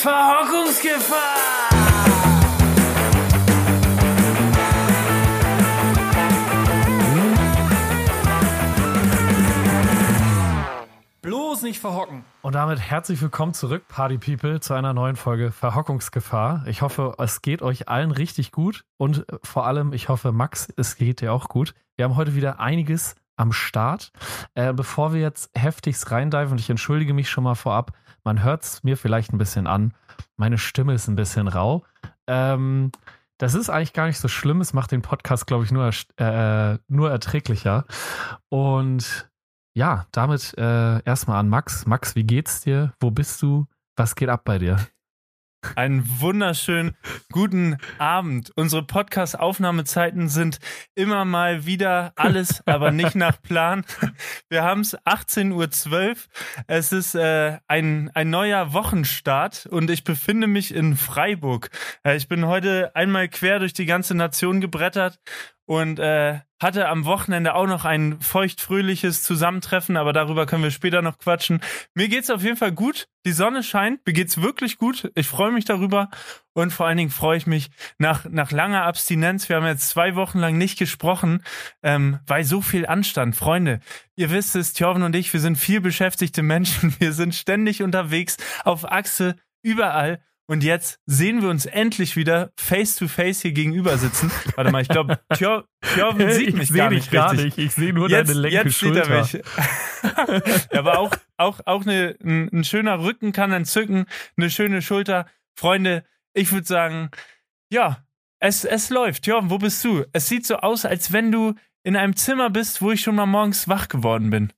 Verhockungsgefahr! Bloß nicht verhocken. Und damit herzlich willkommen zurück, Party People, zu einer neuen Folge Verhockungsgefahr. Ich hoffe, es geht euch allen richtig gut und vor allem, ich hoffe, Max, es geht dir auch gut. Wir haben heute wieder einiges am Start. Äh, bevor wir jetzt heftigst reindiven, und ich entschuldige mich schon mal vorab, man hört es mir vielleicht ein bisschen an. Meine Stimme ist ein bisschen rau. Ähm, das ist eigentlich gar nicht so schlimm. Es macht den Podcast, glaube ich, nur, äh, nur erträglicher. Und ja, damit äh, erstmal an Max. Max, wie geht's dir? Wo bist du? Was geht ab bei dir? Einen wunderschönen guten Abend. Unsere Podcast-Aufnahmezeiten sind immer mal wieder alles, aber nicht nach Plan. Wir haben es 18.12 Uhr. Es ist äh, ein, ein neuer Wochenstart und ich befinde mich in Freiburg. Äh, ich bin heute einmal quer durch die ganze Nation gebrettert und äh, hatte am Wochenende auch noch ein feuchtfröhliches Zusammentreffen, aber darüber können wir später noch quatschen. Mir geht's auf jeden Fall gut. Die Sonne scheint, mir geht's wirklich gut. Ich freue mich darüber und vor allen Dingen freue ich mich nach nach langer Abstinenz. Wir haben jetzt zwei Wochen lang nicht gesprochen, ähm, weil so viel anstand. Freunde, ihr wisst es, Thjörven und ich, wir sind viel beschäftigte Menschen. Wir sind ständig unterwegs auf Achse überall und jetzt sehen wir uns endlich wieder face to face hier gegenüber sitzen. Warte mal, ich glaube, Thjörven sieht mich gar nicht gar richtig. nicht. Ich sehe nur Jetzt, deine lenke jetzt sieht Schulter. er mich. ja, aber auch, auch, auch eine, ein, ein schöner Rücken kann entzücken, eine schöne Schulter. Freunde, ich würde sagen, ja, es, es läuft. Thjörven, wo bist du? Es sieht so aus, als wenn du in einem Zimmer bist, wo ich schon mal morgens wach geworden bin.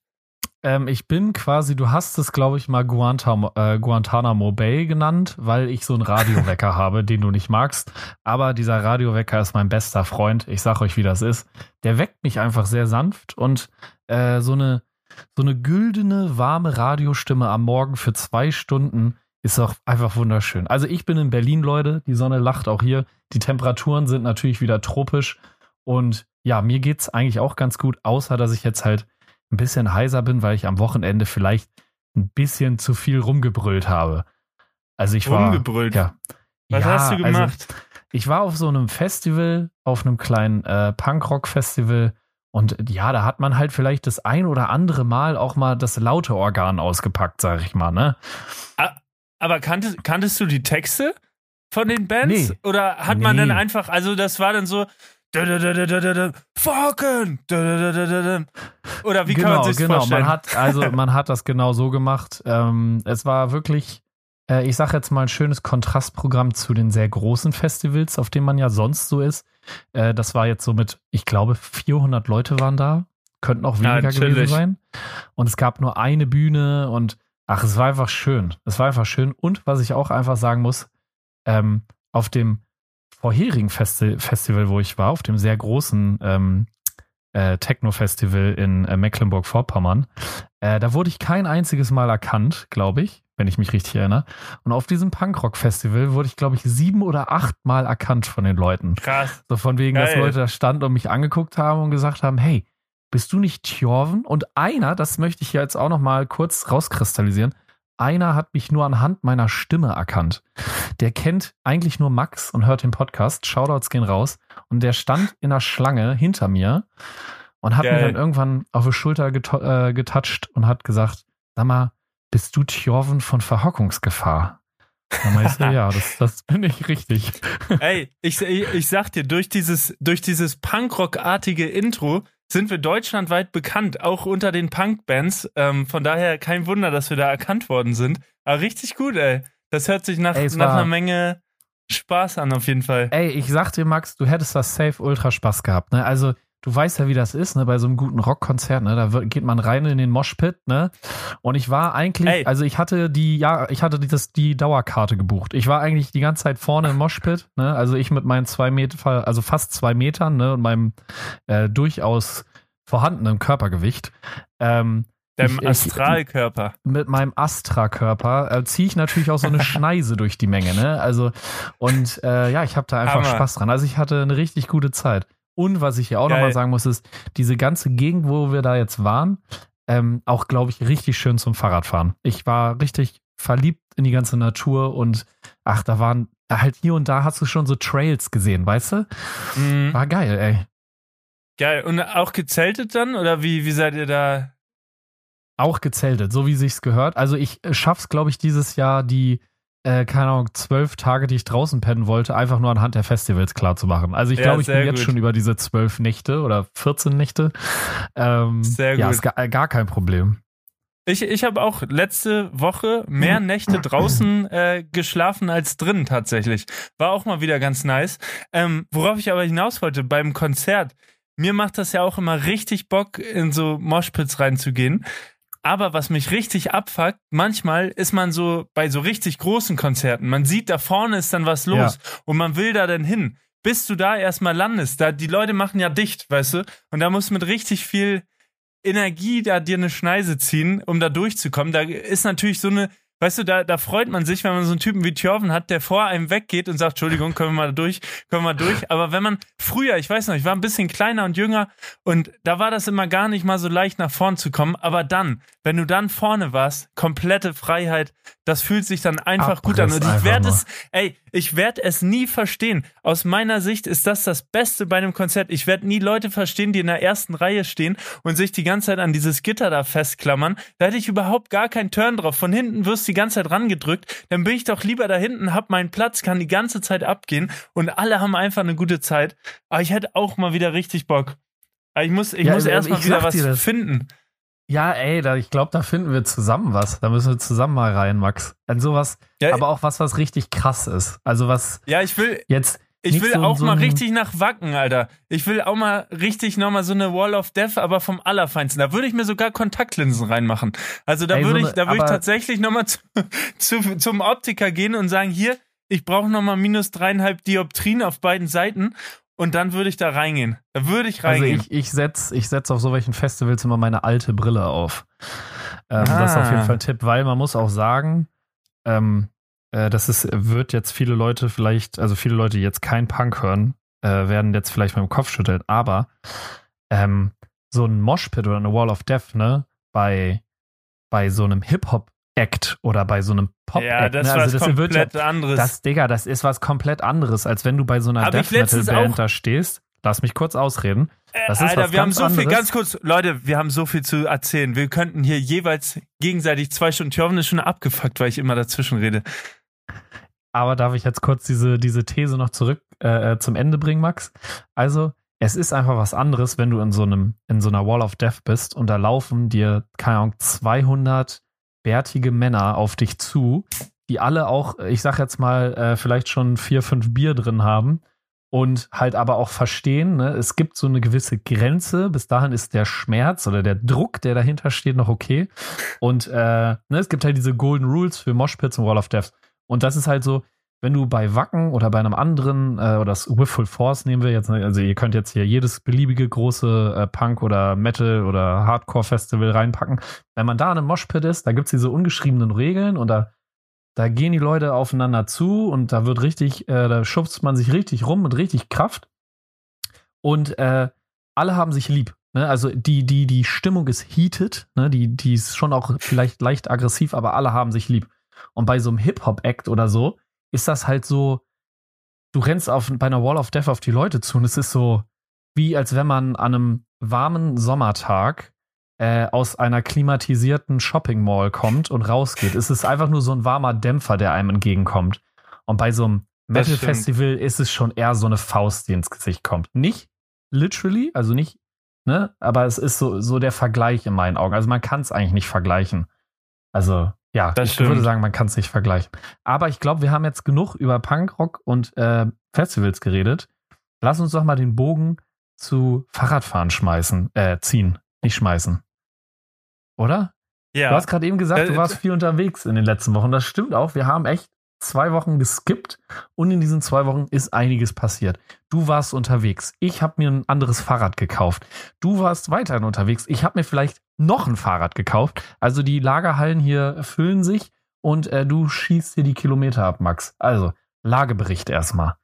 Ähm, ich bin quasi, du hast es, glaube ich, mal Guantanamo, äh, Guantanamo Bay genannt, weil ich so einen Radiowecker habe, den du nicht magst. Aber dieser Radiowecker ist mein bester Freund. Ich sag euch, wie das ist. Der weckt mich einfach sehr sanft und äh, so eine so eine güldene, warme Radiostimme am Morgen für zwei Stunden ist auch einfach wunderschön. Also ich bin in Berlin, Leute. Die Sonne lacht auch hier. Die Temperaturen sind natürlich wieder tropisch. Und ja, mir geht's eigentlich auch ganz gut, außer dass ich jetzt halt ein bisschen heiser bin, weil ich am Wochenende vielleicht ein bisschen zu viel rumgebrüllt habe. Also ich war. Rumgebrüllt? Ja. Was ja, hast du also gemacht? ich war auf so einem Festival, auf einem kleinen äh, Punkrock-Festival. Und ja, da hat man halt vielleicht das ein oder andere Mal auch mal das laute Organ ausgepackt, sag ich mal, ne? Aber kanntest, kanntest du die Texte von den Bands? Nee. Oder hat man Nee. dann einfach, also das war dann so, Falcon, da. oder wie genau, kann man sich genau. vorstellen? Man hat, also man hat das genau so gemacht. Ähm, es war wirklich, äh, ich sag jetzt mal, ein schönes Kontrastprogramm zu den sehr großen Festivals, auf denen man ja sonst so ist. Äh, das war jetzt so mit, ich glaube, 400 Leute waren da. Könnten auch Ja, weniger gewesen natürlich. sein. Und es gab nur eine Bühne und ach, es war einfach schön. Es war einfach schön. Und was ich auch einfach sagen muss, ähm, auf dem vorherigen Festi Festival, wo ich war, auf dem sehr großen ähm, äh, Techno-Festival in äh, Mecklenburg-Vorpommern, äh, da wurde ich kein einziges Mal erkannt, glaube ich, wenn ich mich richtig erinnere. Und auf diesem Punkrock-Festival wurde ich, glaube ich, sieben oder acht Mal erkannt von den Leuten. Krass. So von wegen, dass Geil. Leute da standen und mich angeguckt haben und gesagt haben, hey, bist du nicht Thjorven? Und einer, das möchte ich jetzt auch noch mal kurz rauskristallisieren, einer hat mich nur anhand meiner Stimme erkannt. Der kennt eigentlich nur Max und hört den Podcast. Shoutouts gehen raus. Und der stand in der Schlange hinter mir und hat mir Geil. dann irgendwann auf die Schulter geto- äh, getatscht und hat gesagt, sag mal, bist du Thjorven von Verhockungsgefahr? Dann ich so, ja, das, das bin ich richtig. Ey, ich, ich, ich sag dir, durch dieses, durch dieses Punkrock-artige Intro sind wir deutschlandweit bekannt, auch unter den Punkbands. Ähm, von daher kein Wunder, dass wir da erkannt worden sind. Aber richtig gut, ey. Das hört sich nach, Ey, nach einer Menge Spaß an, auf jeden Fall. Ey, ich sag dir, Max, du hättest das safe ultra Spaß gehabt, ne? Also, du weißt ja, wie das ist, ne? Bei so einem guten Rockkonzert, ne? Da wird, geht man rein in den Moshpit, ne? Und ich war eigentlich, Ey. also ich hatte die, ja, ich hatte dieses, die Dauerkarte gebucht. Ich war eigentlich die ganze Zeit vorne im Moshpit, ne? Also ich mit meinen zwei Meter, also fast zwei Metern, ne? Und meinem äh, durchaus vorhandenen Körpergewicht. Ähm, Deinem ich- ich- Astralkörper. mit meinem Astra-Körper äh, ziehe ich natürlich auch so eine Schneise durch die Menge, ne? Also, und äh, ja, ich habe da einfach Hammer. Spaß dran. Also ich hatte eine richtig gute Zeit. Und was ich hier auch nochmal sagen muss, ist, diese ganze Gegend, wo wir da jetzt waren, ähm, auch, glaube ich, richtig schön zum Fahrradfahren. Ich war richtig verliebt in die ganze Natur und ach, da waren halt hier und da hast du schon so Trails gesehen, weißt du? Mhm. War geil, ey. Geil. Und auch gezeltet dann? Oder wie, wie seid ihr da? Auch gezeltet, so wie sich's gehört. Also ich äh, schaff's, glaube ich, dieses Jahr die, äh, keine Ahnung, zwölf Tage, die ich draußen pennen wollte, einfach nur anhand der Festivals klar zu machen. Also ich Ja, glaube, ich bin sehr jetzt gut. schon über diese zwölf Nächte oder 14 Nächte. Ähm, Sehr Ja, gut. ist gar, gar kein Problem. Ich, ich habe auch letzte Woche mehr Nächte draußen äh, geschlafen als drin tatsächlich. War auch mal wieder ganz nice. Ähm, worauf ich aber hinaus wollte, beim Konzert. Mir macht das ja auch immer richtig Bock, in so Moshpits reinzugehen. Aber was mich richtig abfuckt, manchmal ist man so bei so richtig großen Konzerten. Man sieht, da vorne ist dann was los und man will da dann hin. Bis du da erstmal landest, da die Leute machen ja dicht, weißt du? Und da musst du mit richtig viel Energie da dir eine Schneise ziehen, um da durchzukommen. Da ist natürlich so eine, weißt du, da, da freut man sich, wenn man so einen Typen wie Thjörven hat, der vor einem weggeht und sagt, Entschuldigung, können wir mal durch, können wir mal durch. Aber wenn man früher, ich weiß noch, ich war ein bisschen kleiner und jünger und da war das immer gar nicht mal so leicht nach vorn zu kommen. Aber dann, wenn du dann vorne warst, komplette Freiheit, das fühlt sich dann einfach gut an. Abriss Und ich werde es, ey, ich werde es nie verstehen. Aus meiner Sicht ist das das Beste bei einem Konzert. Ich werde nie Leute verstehen, die in der ersten Reihe stehen und sich die ganze Zeit an dieses Gitter da festklammern. Da hätte ich überhaupt gar keinen Turn drauf. Von hinten wirst du die ganze Zeit rangedrückt. Dann bin ich doch lieber da hinten, hab meinen Platz, kann die ganze Zeit abgehen und alle haben einfach eine gute Zeit. Aber ich hätte auch mal wieder richtig Bock. Aber ich muss, ich Ja, muss äh, erst mal ich wieder was finden. Ja, ey, da, ich glaube, da finden wir zusammen was. Da müssen wir zusammen mal rein, Max. An sowas, Ja, aber auch was, was richtig krass ist. Also was ja ich will, jetzt. Ich will so- auch so mal richtig nach Wacken, Alter. Ich will auch mal richtig nochmal so eine Wall of Death, aber vom Allerfeinsten. Da würde ich mir sogar Kontaktlinsen reinmachen. Also da Ey, so würde ich, da würde ich tatsächlich nochmal zu, zu, zum Optiker gehen und sagen, hier, ich brauche nochmal minus dreieinhalb Dioptrien auf beiden Seiten und dann würde ich da reingehen. Da würde ich Also reingehen. ich, ich setze ich setz auf so welchen Festivals immer meine alte Brille auf. Ähm, Das ist auf jeden Ah. Fall ein Tipp, weil man muss auch sagen, ähm, äh, das ist, wird jetzt viele Leute vielleicht, also viele Leute, die jetzt kein Punk hören, äh, werden jetzt vielleicht mit dem Kopf schütteln, aber ähm, so ein Moshpit oder eine Wall of Death, ne, bei, bei so einem Hip-Hop-Act oder bei so einem Pop-Act, ja, das ne, also was das wird ja, komplett anderes. das, Digga, das ist was komplett anderes, als wenn du bei so einer Hab Death Metal letztens Band auch- da stehst. Lass mich kurz ausreden. Das Äh, ist Alter, was wir haben so viel, anderes. ganz kurz, Leute, wir haben so viel zu erzählen. Wir könnten hier jeweils gegenseitig zwei Stunden, Thjörven ist schon abgefuckt, weil ich immer dazwischen rede. Aber darf ich jetzt kurz diese, diese These noch zurück äh, zum Ende bringen, Max? Also, es ist einfach was anderes, wenn du in so einem, in so einer Wall of Death bist und da laufen dir, keine Ahnung, 200 bärtige Männer auf dich zu, die alle auch, ich sag jetzt mal, äh, vielleicht schon vier, fünf Bier drin haben und halt aber auch verstehen, ne, es gibt so eine gewisse Grenze. Bis dahin ist der Schmerz oder der Druck, der dahinter steht, noch okay. Und äh, ne, es gibt halt diese Golden Rules für Moshpits und Wall of Death. Und das ist halt so, wenn du bei Wacken oder bei einem anderen, äh, oder das Full Force nehmen wir jetzt, ne, also ihr könnt jetzt hier jedes beliebige große äh, Punk- oder Metal- oder Hardcore-Festival reinpacken. Wenn man da in einem Moshpit ist, da gibt's diese ungeschriebenen Regeln und da, da gehen die Leute aufeinander zu und da wird richtig, äh, da schubst man sich richtig rum mit richtig Kraft. Und äh, alle haben sich lieb. Ne? Also die, die, die Stimmung ist heated, ne? die, die ist schon auch vielleicht leicht aggressiv, aber alle haben sich lieb. Und bei so einem Hip-Hop-Act oder so ist das halt so, du rennst auf, bei einer Wall of Death auf die Leute zu und es ist so, wie als wenn man an einem warmen Sommertag äh, aus einer klimatisierten Shopping Mall kommt und rausgeht. Es ist einfach nur so ein warmer Dämpfer, der einem entgegenkommt. Und bei so einem Metal. Festival ist es schon eher so eine Faust, die ins Gesicht kommt. Nicht literally, also nicht, ne, aber es ist so, so der Vergleich in meinen Augen. Also man kann es eigentlich nicht vergleichen. Also, ja, Das ich stimmt. würde sagen, man kann es nicht vergleichen. Aber ich glaube, wir haben jetzt genug über Punkrock und äh, Festivals geredet. Lass uns doch mal den Bogen zu Fahrradfahren schmeißen, äh, ziehen, nicht schmeißen. Oder? Ja. Du hast gerade eben gesagt, Äh, du warst viel unterwegs in den letzten Wochen. Das stimmt auch. Wir haben echt zwei Wochen geskippt und in diesen zwei Wochen ist einiges passiert. Du warst unterwegs. Ich habe mir ein anderes Fahrrad gekauft. Du warst weiterhin unterwegs. Ich habe mir vielleicht noch ein Fahrrad gekauft. Also die Lagerhallen hier füllen sich und äh, du schießt dir die Kilometer ab, Max. Also Lagebericht erstmal.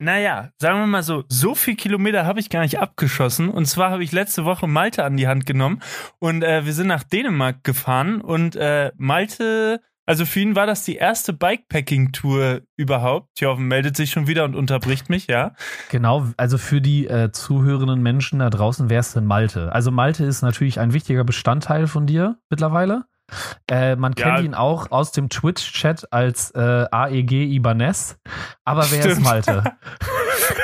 Naja, sagen wir mal so, so viel Kilometer habe ich gar nicht abgeschossen. Und zwar habe ich letzte Woche Malte an die Hand genommen und äh, wir sind nach Dänemark gefahren und äh, Malte, Also für ihn war das die erste Bikepacking-Tour überhaupt. Tjoven meldet sich schon wieder und unterbricht mich, ja. Genau, also für die äh, zuhörenden Menschen da draußen wäre es denn Malte. Also Malte ist natürlich ein wichtiger Bestandteil von dir mittlerweile. Äh, man kennt Ja. ihn auch aus dem Twitch-Chat als äh, AEG Ibanez. Aber wer ist Stimmt. Malte?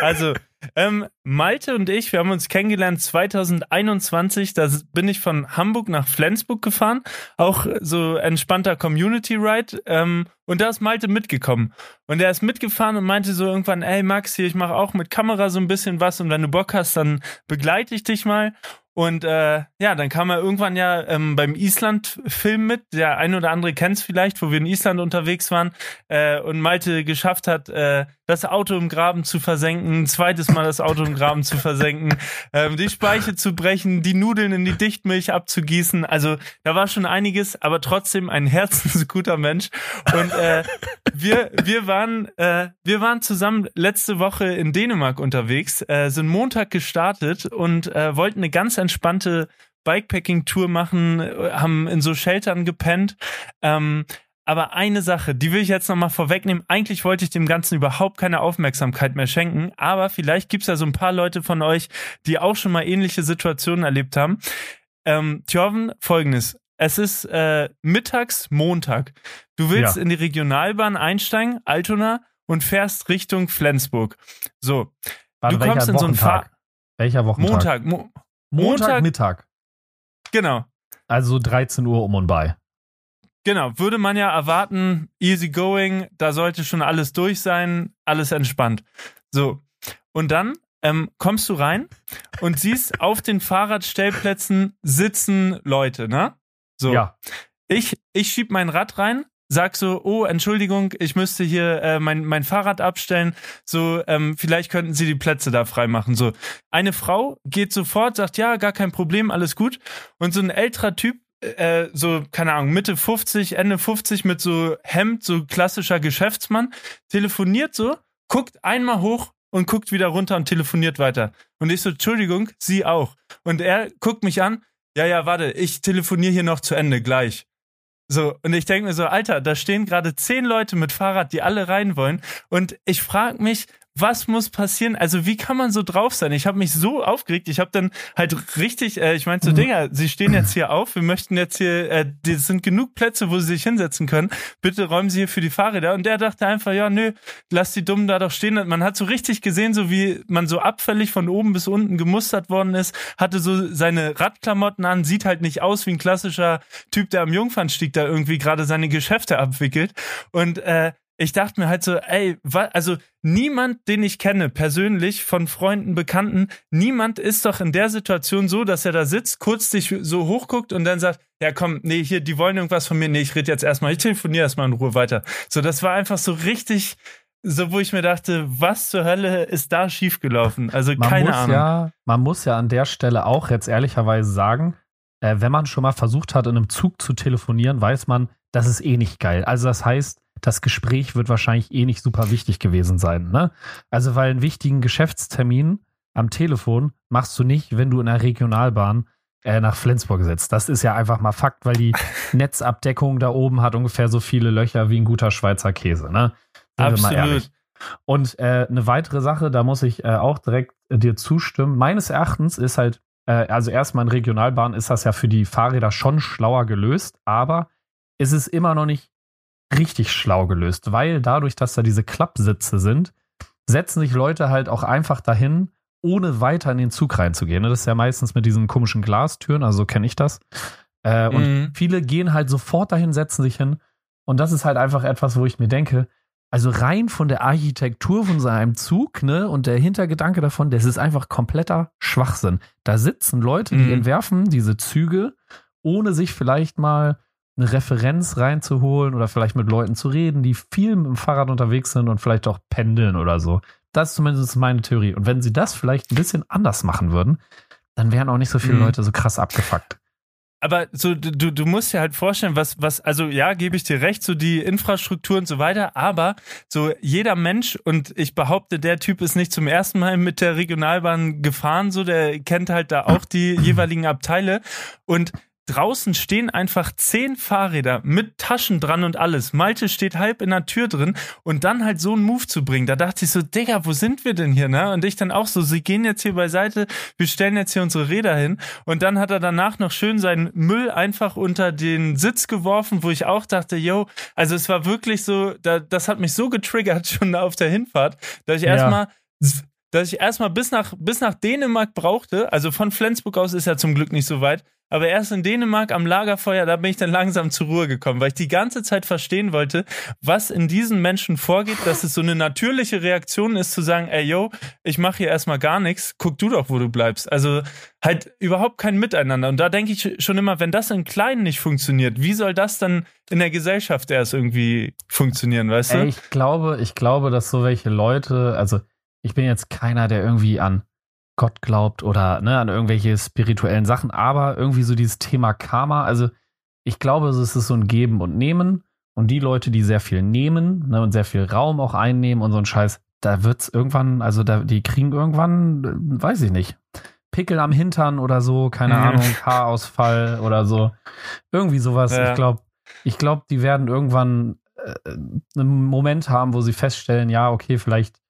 Also, ähm, Malte und ich, wir haben uns kennengelernt 2021. Da bin ich von Hamburg nach Flensburg gefahren. Auch so entspannter Community Ride. Ähm, und da ist Malte mitgekommen. Und er ist mitgefahren und meinte so irgendwann, ey Max, hier, ich mache auch mit Kamera so ein bisschen was und wenn du Bock hast, dann begleite ich dich mal. Und äh, ja, dann kam er irgendwann ja ähm, beim Island-Film mit. Der ein oder andere kennt es vielleicht, wo wir in Island unterwegs waren äh, und Malte geschafft hat, äh, das Auto im Graben zu versenken, ein zweites Mal das Auto im Graben zu versenken, ähm, die Speiche zu brechen, die Nudeln in die Dichtmilch abzugießen. Also da war schon einiges, aber trotzdem ein herzensguter Mensch. Und äh, wir, wir, waren, äh, wir waren zusammen letzte Woche in Dänemark unterwegs, äh, sind Montag gestartet und äh, wollten eine ganz entspannte Bikepacking-Tour machen, äh, haben in so Sheltern gepennt. Ähm, aber eine Sache, die will ich jetzt nochmal vorwegnehmen. Eigentlich wollte ich dem Ganzen überhaupt keine Aufmerksamkeit mehr schenken, aber vielleicht gibt's ja so ein paar Leute von euch, die auch schon mal ähnliche Situationen erlebt haben. Ähm, Thjörven, folgendes. Es ist äh, mittags Montag. Du willst Ja. in die Regionalbahn einsteigen, Altona, und fährst Richtung Flensburg. So, Warte, du kommst in so einen Wochentag? Fahr Welcher Wochentag? Montag, Mo Montag, Montag- Mittag. genau. Also 13 Uhr um und bei. Genau, würde man ja erwarten, easy going, da sollte schon alles durch sein, alles entspannt. So, und dann ähm, kommst du rein und siehst, auf den Fahrradstellplätzen sitzen Leute, ne? So, Ja. ich, ich schieb mein Rad rein, sag so, oh, Entschuldigung, ich müsste hier äh, mein, mein Fahrrad abstellen, so, ähm, vielleicht könnten Sie die Plätze da freimachen. So, eine Frau geht sofort, sagt, ja, gar kein Problem, alles gut. Und so ein älterer Typ, äh, so, keine Ahnung, Mitte 50, Ende 50 mit so Hemd, so klassischer Geschäftsmann, telefoniert so, guckt einmal hoch und guckt wieder runter und telefoniert weiter. Und ich so, Entschuldigung, Sie auch. Und er guckt mich an, ja, ja, warte, ich telefoniere hier noch zu Ende, gleich. So, und ich denke mir so, Alter, da stehen gerade zehn Leute mit Fahrrad, die alle rein wollen. Und ich frage mich, was muss passieren? Also, wie kann man so drauf sein? Ich habe mich so aufgeregt. Ich habe dann halt richtig, äh, ich meinte so, Dinger, Sie stehen jetzt hier auf. Wir möchten jetzt hier, äh, das sind genug Plätze, wo Sie sich hinsetzen können. Bitte räumen Sie hier für die Fahrräder. Und der dachte einfach, ja, nö, lass die Dummen da doch stehen. Und man hat so richtig gesehen, so wie man so abfällig von oben bis unten gemustert worden ist, hatte so seine Radklamotten an, sieht halt nicht aus wie ein klassischer Typ, der am Jungfernstieg da irgendwie gerade seine Geschäfte abwickelt. Und äh, ich dachte mir halt so, ey, also niemand, den ich kenne, persönlich, von Freunden, Bekannten, niemand ist doch in der Situation so, dass er da sitzt, kurz sich so hochguckt und dann sagt, ja komm, nee, hier, die wollen irgendwas von mir, nee, ich rede jetzt erstmal, ich telefoniere erstmal in Ruhe weiter. So, das war einfach so richtig, so wo ich mir dachte, was zur Hölle ist da schiefgelaufen? Also Man keine muss Ahnung. ja, man muss ja an der Stelle auch jetzt ehrlicherweise sagen, äh, wenn man schon mal versucht hat, in einem Zug zu telefonieren, weiß man, das ist eh nicht geil. Also das heißt, das Gespräch wird wahrscheinlich eh nicht super wichtig gewesen sein. Ne? Also weil einen wichtigen Geschäftstermin am Telefon machst du nicht, wenn du in der Regionalbahn äh, nach Flensburg sitzt. Das ist ja einfach mal Fakt, weil die Netzabdeckung da oben hat ungefähr so viele Löcher wie ein guter Schweizer Käse. Ne? Sind wir mal ehrlich. Absolut. Und äh, eine weitere Sache, da muss ich äh, auch direkt äh, dir zustimmen. Meines Erachtens ist halt, äh, also erstmal in Regionalbahn ist das ja für die Fahrräder schon schlauer gelöst, aber es ist immer noch nicht richtig schlau gelöst, weil dadurch, dass da diese Klappsitze sind, setzen sich Leute halt auch einfach dahin, ohne weiter in den Zug reinzugehen. Das ist ja meistens mit diesen komischen Glastüren, also so kenne ich das. Äh, und Mhm. viele gehen halt sofort dahin, setzen sich hin. Und das ist halt einfach etwas, wo ich mir denke, also rein von der Architektur von so einem Zug, ne, und der Hintergedanke davon, das ist einfach kompletter Schwachsinn. Da sitzen Leute, die Mhm. entwerfen diese Züge, ohne sich vielleicht mal eine Referenz reinzuholen oder vielleicht mit Leuten zu reden, die viel mit dem Fahrrad unterwegs sind und vielleicht auch pendeln oder so. Das ist zumindest meine Theorie. Und wenn sie das vielleicht ein bisschen anders machen würden, dann wären auch nicht so viele Mhm. Leute so krass abgefuckt. aber so du, du- musst dir halt vorstellen, was, was, also ja, gebe ich dir recht, so die Infrastruktur und so weiter, aber so jeder Mensch, und ich behaupte, der Typ ist nicht zum ersten Mal mit der Regionalbahn gefahren, so der kennt halt da auch die jeweiligen Abteile und draußen stehen einfach zehn Fahrräder mit Taschen dran und alles. Malte steht halb in der Tür drin und dann halt so einen Move zu bringen. Da dachte ich so, Digga, wo sind wir denn hier, ne? Und ich dann auch so, sie gehen jetzt hier beiseite, wir stellen jetzt hier unsere Räder hin. Und dann hat er danach noch schön seinen Müll einfach unter den Sitz geworfen, wo ich auch dachte, yo, also es war wirklich so, da, das hat mich so getriggert schon auf der Hinfahrt, dass ich Ja. erstmal dass ich erstmal bis nach, bis nach Dänemark brauchte. Also von Flensburg aus ist ja zum Glück nicht so weit. Aber erst in Dänemark am Lagerfeuer, da bin ich dann langsam zur Ruhe gekommen, weil ich die ganze Zeit verstehen wollte, was in diesen Menschen vorgeht, dass es so eine natürliche Reaktion ist, zu sagen, ey, yo, ich mache hier erstmal gar nichts, guck du doch, wo du bleibst. Also halt überhaupt kein Miteinander. Und da denke ich schon immer, wenn das in Kleinen nicht funktioniert, wie soll das dann in der Gesellschaft erst irgendwie funktionieren, weißt du? Ey, ich glaube, ich glaube, dass so welche Leute, also ich bin jetzt keiner, der irgendwie an Gott glaubt oder ne, an irgendwelche spirituellen Sachen, aber irgendwie so dieses Thema Karma, also ich glaube, es ist so ein Geben und Nehmen und die Leute, die sehr viel nehmen ne, und sehr viel Raum auch einnehmen und so ein Scheiß, da wird's irgendwann, also da, die kriegen irgendwann, äh, weiß ich nicht, Pickel am Hintern oder so, keine Mhm. Ahnung, Haarausfall oder so, irgendwie sowas. Ja. Ich glaube, ich glaube, die werden irgendwann äh, einen Moment haben, wo sie feststellen, ja, okay, vielleicht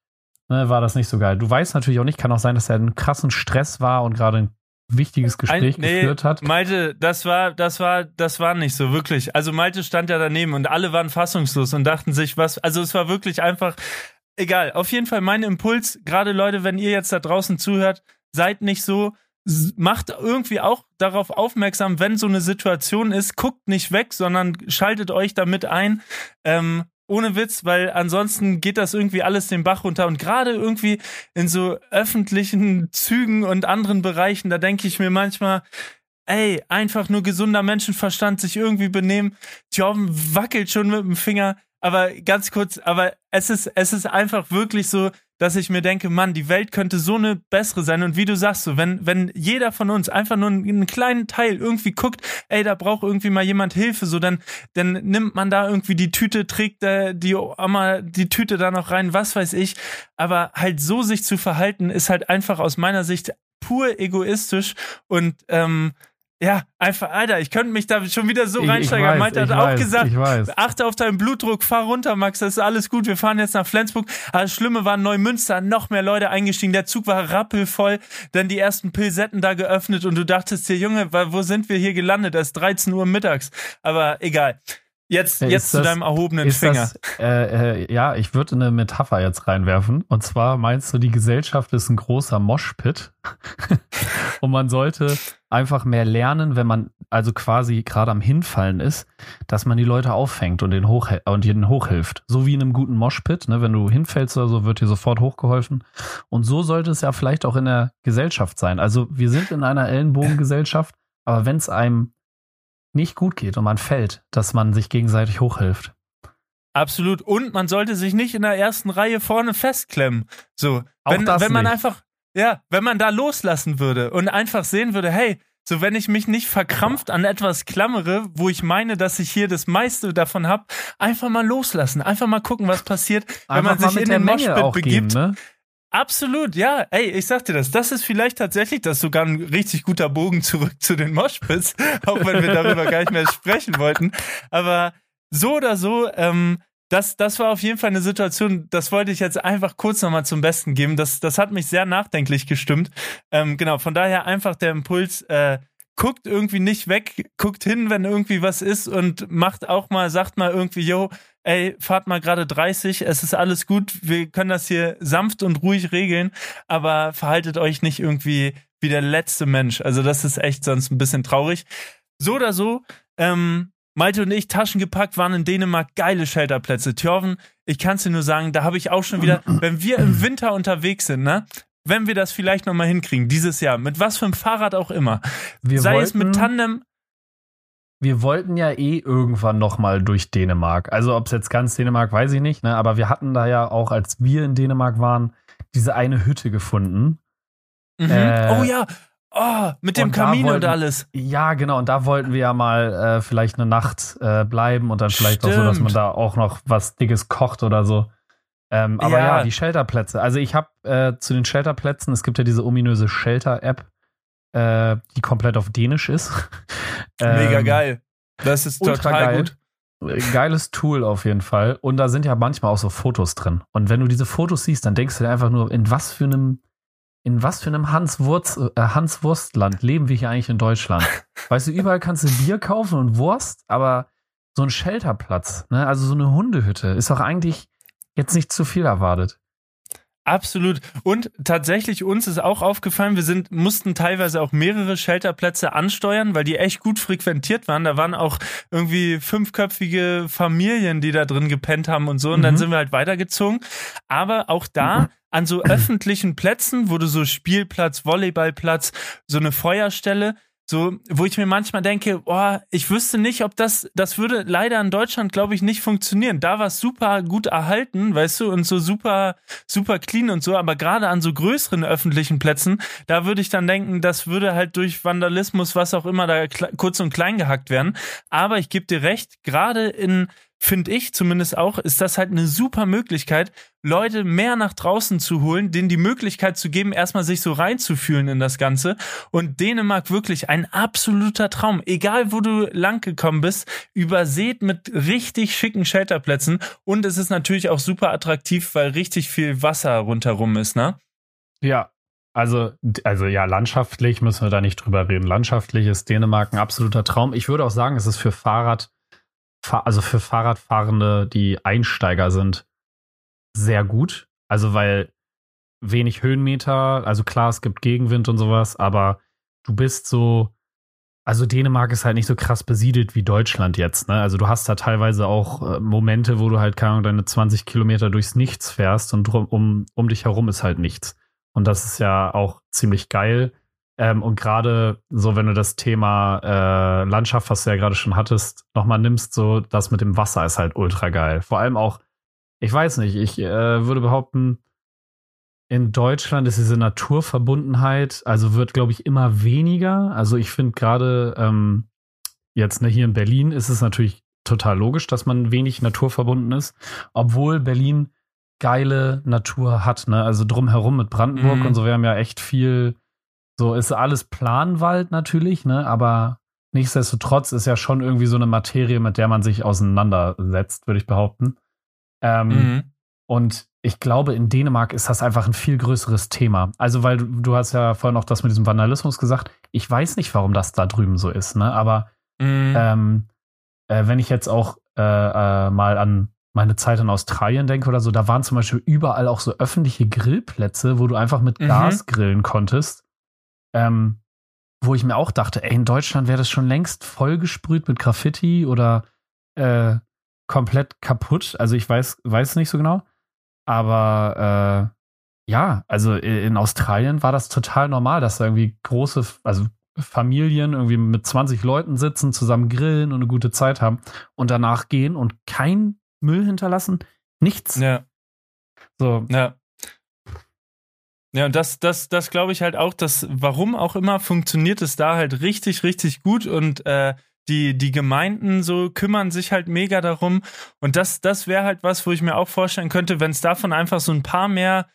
ne, war das nicht so geil. Du weißt natürlich auch nicht, kann auch sein, dass er einen krassen Stress war und gerade ein wichtiges Gespräch Ein- nee, geführt hat. Malte, das war, das war, das war nicht so wirklich. Also Malte stand ja daneben und alle waren fassungslos und dachten sich, was, also es war wirklich einfach, egal. Auf jeden Fall mein Impuls, gerade Leute, wenn ihr jetzt da draußen zuhört, seid nicht so, macht irgendwie auch darauf aufmerksam, wenn so eine Situation ist, guckt nicht weg, sondern schaltet euch damit ein. Ähm, ohne Witz, weil ansonsten geht das irgendwie alles den Bach runter und gerade irgendwie in so öffentlichen Zügen und anderen Bereichen, da denke ich mir manchmal, ey, einfach nur gesunder Menschenverstand sich irgendwie benehmen. Jordan wackelt schon mit dem Finger, aber ganz kurz, aber es ist, es ist einfach wirklich so, dass ich mir denke, Mann, die Welt könnte so eine bessere sein. Und wie du sagst, so, wenn, wenn jeder von uns einfach nur einen, einen kleinen Teil irgendwie guckt, ey, da braucht irgendwie mal jemand Hilfe, so, dann, dann nimmt man da irgendwie die Tüte, trägt da die Oma die Tüte da noch rein, was weiß ich. Aber halt so sich zu verhalten, ist halt einfach aus meiner Sicht pur egoistisch und ähm, ja, einfach, Alter, ich könnte mich da schon wieder so Ich- reinsteigern. Malte hat auch weiß, gesagt, achte auf deinen Blutdruck, fahr runter, Max, das ist alles gut. Wir fahren jetzt nach Flensburg. Aber das Schlimme war Neumünster, noch mehr Leute eingestiegen. Der Zug war rappelvoll, dann die ersten Pilsetten da geöffnet und du dachtest dir, Junge, wo sind wir hier gelandet? Es ist 13 Uhr mittags. Aber egal. Jetzt, jetzt ist zu das- deinem erhobenen Finger. das, äh, äh, ja, ich würde eine Metapher jetzt reinwerfen. Und zwar meinst du, die Gesellschaft ist ein großer Moshpit und man sollte einfach mehr lernen, wenn man also quasi gerade am Hinfallen ist, dass man die Leute auffängt und den hoch und ihnen hochhilft. So wie in einem guten Moshpit, ne? wenn du hinfällst oder so, wird dir sofort hochgeholfen. Und so sollte es ja vielleicht auch in der Gesellschaft sein. Also wir sind in einer Ellenbogengesellschaft, aber wenn es einem nicht gut geht und man fällt, dass man sich gegenseitig hochhilft. Absolut. Und man sollte sich nicht in der ersten Reihe vorne festklemmen. So, wenn, wenn man nicht. einfach, ja, wenn man da loslassen würde und einfach sehen würde, hey, so wenn ich mich nicht verkrampft an etwas klammere, wo ich meine, dass ich hier das meiste davon habe, einfach mal loslassen, einfach mal gucken, was passiert, wenn man Einfach sich in den Moshpit begibt. gehen, ne? Absolut, ja. Ey, ich sag dir das. Das ist vielleicht tatsächlich das sogar ein richtig guter Bogen zurück zu den Moshpits, auch wenn wir darüber gar nicht mehr sprechen wollten. Aber so oder so, ähm, das, das war auf jeden Fall eine Situation, das wollte ich jetzt einfach kurz nochmal zum Besten geben. Das, das hat mich sehr nachdenklich gestimmt. Ähm, genau, von daher einfach der Impuls, äh, guckt irgendwie nicht weg, guckt hin, wenn irgendwie was ist und macht auch mal, sagt mal irgendwie, yo, ey, fahrt mal gerade 30, es ist alles gut, wir können das hier sanft und ruhig regeln, aber verhaltet euch nicht irgendwie wie der letzte Mensch. Also das ist echt sonst ein bisschen traurig. So oder so, ähm, Malte und ich, Taschen gepackt, waren in Dänemark geile Shelterplätze. Thjörven, ich kann es dir nur sagen, da habe ich auch schon wieder, wenn wir im Winter unterwegs sind, ne? Wenn wir das vielleicht nochmal hinkriegen, dieses Jahr, mit was für einem Fahrrad auch immer, Wir sei wollten, es mit Tandem, wir wollten ja eh irgendwann noch mal durch Dänemark. Also ob es jetzt ganz Dänemark, weiß ich nicht, ne? Aber wir hatten da ja auch, als wir in Dänemark waren, diese eine Hütte gefunden. Mhm. Äh, oh ja, oh, mit dem und Kamin und wollten- alles. Ja, genau. Und da wollten wir ja mal äh, vielleicht eine Nacht äh, bleiben und dann vielleicht auch so, dass man Stimmt. da auch noch was Dickes kocht oder so. Ähm, aber ja. Ja. die Shelterplätze. Also ich habe äh, zu den Shelterplätzen, es gibt ja diese ominöse Shelter-App. Äh, die komplett auf Dänisch ist. Mega Ähm, geil. Das ist total geil. gut. Geiles Tool auf jeden Fall. Und da sind ja manchmal auch so Fotos drin. Und wenn du diese Fotos siehst, dann denkst du dir einfach nur, in was für einem, in was für einem Hans, Wurz, äh, Hans Wurstland leben wir hier eigentlich in Deutschland? Weißt du, überall kannst du Bier kaufen und Wurst, aber so ein Shelterplatz, ne, also so eine Hundehütte, ist doch eigentlich jetzt nicht zu viel erwartet. Absolut. Und tatsächlich uns ist auch aufgefallen, wir sind, mussten teilweise auch mehrere Shelterplätze ansteuern, weil die echt gut frequentiert waren. Da waren auch irgendwie fünfköpfige Familien, die da drin gepennt haben und so. Und dann Mhm. sind wir halt weitergezogen. Aber auch da an so öffentlichen Plätzen, wo du so Spielplatz, Volleyballplatz, so eine Feuerstelle, so, wo ich mir manchmal denke, boah, ich wüsste nicht, ob das, das würde leider in Deutschland, glaube ich, nicht funktionieren. Da war es super gut erhalten, weißt du, und so super, super clean und so, aber gerade an so größeren öffentlichen Plätzen, da würde ich dann denken, das würde halt durch Vandalismus, was auch immer, da kurz und klein gehackt werden. Aber ich gebe dir recht, gerade in, finde ich zumindest auch, ist das halt eine super Möglichkeit, Leute mehr nach draußen zu holen, denen die Möglichkeit zu geben, erstmal sich so reinzufühlen in das Ganze. Und Dänemark wirklich ein absoluter Traum. Egal, wo du lang gekommen bist, übersät mit richtig schicken Shelterplätzen. Und es ist natürlich auch super attraktiv, weil richtig viel Wasser rundherum ist, ne? Ja, also, also ja, landschaftlich müssen wir da nicht drüber reden. Landschaftlich ist Dänemark ein absoluter Traum. Ich würde auch sagen, es ist für Fahrrad, Fahr- also für Fahrradfahrende, die Einsteiger sind, sehr gut. Also, weil wenig Höhenmeter, also klar, es gibt Gegenwind und sowas, aber du bist so, also Dänemark ist halt nicht so krass besiedelt wie Deutschland jetzt, ne? Also du hast da teilweise auch äh, Momente, wo du halt, keine Ahnung, deine 20 Kilometer durchs Nichts fährst und drum, um, um dich herum ist halt nichts. Und das ist ja auch ziemlich geil. Ähm, und gerade so, wenn du das Thema äh, Landschaft, was du ja gerade schon hattest, nochmal nimmst, so das mit dem Wasser ist halt ultra geil. Vor allem auch, ich weiß nicht, ich äh, würde behaupten, in Deutschland ist diese Naturverbundenheit, also wird, glaube ich, immer weniger. Also ich finde gerade ähm, jetzt ne, hier in Berlin ist es natürlich total logisch, dass man wenig naturverbunden ist, obwohl Berlin geile Natur hat. Ne? Also drumherum mit Brandenburg Mhm. und so, wir haben ja echt viel, so ist alles Planwald natürlich, ne? aber nichtsdestotrotz ist ja schon irgendwie so eine Materie, mit der man sich auseinandersetzt, würde ich behaupten. Ähm, Mhm. und ich glaube, in Dänemark ist das einfach ein viel größeres Thema. Also, weil du, du hast ja vorhin noch das mit diesem Vandalismus gesagt. Ich weiß nicht, warum das da drüben so ist, ne? Aber Mhm. ähm, äh, wenn ich jetzt auch äh, äh, mal an meine Zeit in Australien denke oder so, da waren zum Beispiel überall auch so öffentliche Grillplätze, wo du einfach mit Mhm. Gas grillen konntest. Ähm, wo ich mir auch dachte, ey, in Deutschland wäre das schon längst vollgesprüht mit Graffiti oder äh, komplett kaputt. Also ich weiß, weiß nicht so genau. Aber äh, ja, also in Australien war das total normal, dass da irgendwie große, also Familien irgendwie mit 20 Leuten sitzen, zusammen grillen und eine gute Zeit haben und danach gehen und kein Müll hinterlassen. Nichts. Ja. So, Ja. Ja, und das, das, das glaube ich halt auch, dass, warum auch immer, funktioniert es da halt richtig, richtig gut und äh, die, die Gemeinden so kümmern sich halt mega darum. Und das, das wäre halt was, wo ich mir auch vorstellen könnte, wenn es davon einfach so ein paar mehr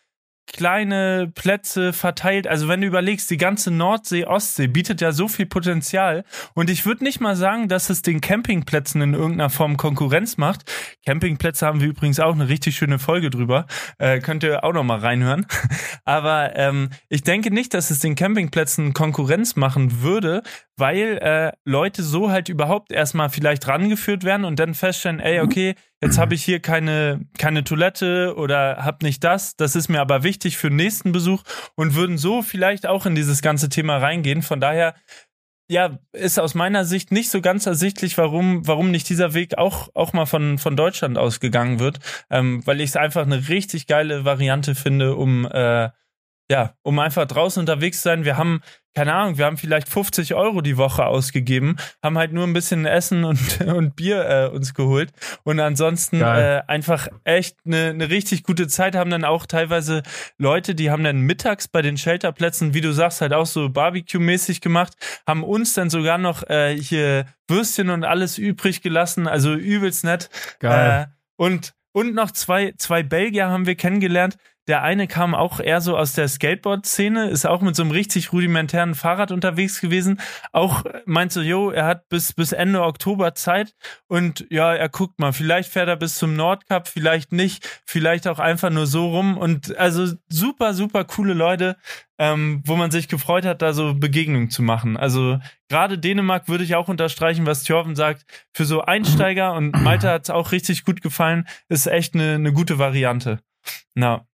kleine Plätze verteilt. Also wenn du überlegst, die ganze Nordsee, Ostsee bietet ja so viel Potenzial. Und ich würde nicht mal sagen, dass es den Campingplätzen in irgendeiner Form Konkurrenz macht. Campingplätze haben wir übrigens auch eine richtig schöne Folge drüber. Äh, könnt ihr auch noch mal reinhören. Aber ähm, ich denke nicht, dass es den Campingplätzen Konkurrenz machen würde, weil äh, Leute so halt überhaupt erstmal vielleicht rangeführt werden und dann feststellen, ey, okay, jetzt habe ich hier keine, keine Toilette oder hab nicht das, das ist mir aber wichtig für den nächsten Besuch und würden so vielleicht auch in dieses ganze Thema reingehen. Von daher, ja, ist aus meiner Sicht nicht so ganz ersichtlich, warum, warum nicht dieser Weg auch, auch mal von, von Deutschland aus gegangen wird, ähm, weil ich es einfach eine richtig geile Variante finde, um, äh, ja, um einfach draußen unterwegs zu sein. Wir haben, keine Ahnung, wir haben vielleicht 50 Euro die Woche ausgegeben, haben halt nur ein bisschen Essen und, und Bier äh, uns geholt und ansonsten äh, einfach echt eine, eine richtig gute Zeit, haben dann auch teilweise Leute, die haben dann mittags bei den Shelterplätzen, wie du sagst, halt auch so Barbecue-mäßig gemacht, haben uns dann sogar noch äh, hier Würstchen und alles übrig gelassen, also übelst nett. Geil. Äh, und, und noch zwei, zwei Belgier haben wir kennengelernt. Der eine kam auch eher so aus der Skateboard-Szene, ist auch mit so einem richtig rudimentären Fahrrad unterwegs gewesen. Auch meint so, jo, er hat bis, bis Ende Oktober Zeit und ja, er guckt mal, vielleicht fährt er bis zum Nordcup, vielleicht nicht, vielleicht auch einfach nur so rum und also super, super coole Leute, ähm, wo man sich gefreut hat, da so Begegnungen zu machen. Also gerade Dänemark würde ich auch unterstreichen, was Thorven sagt. Für so Einsteiger und Malta hat es auch richtig gut gefallen, ist echt eine, eine gute Variante. Na.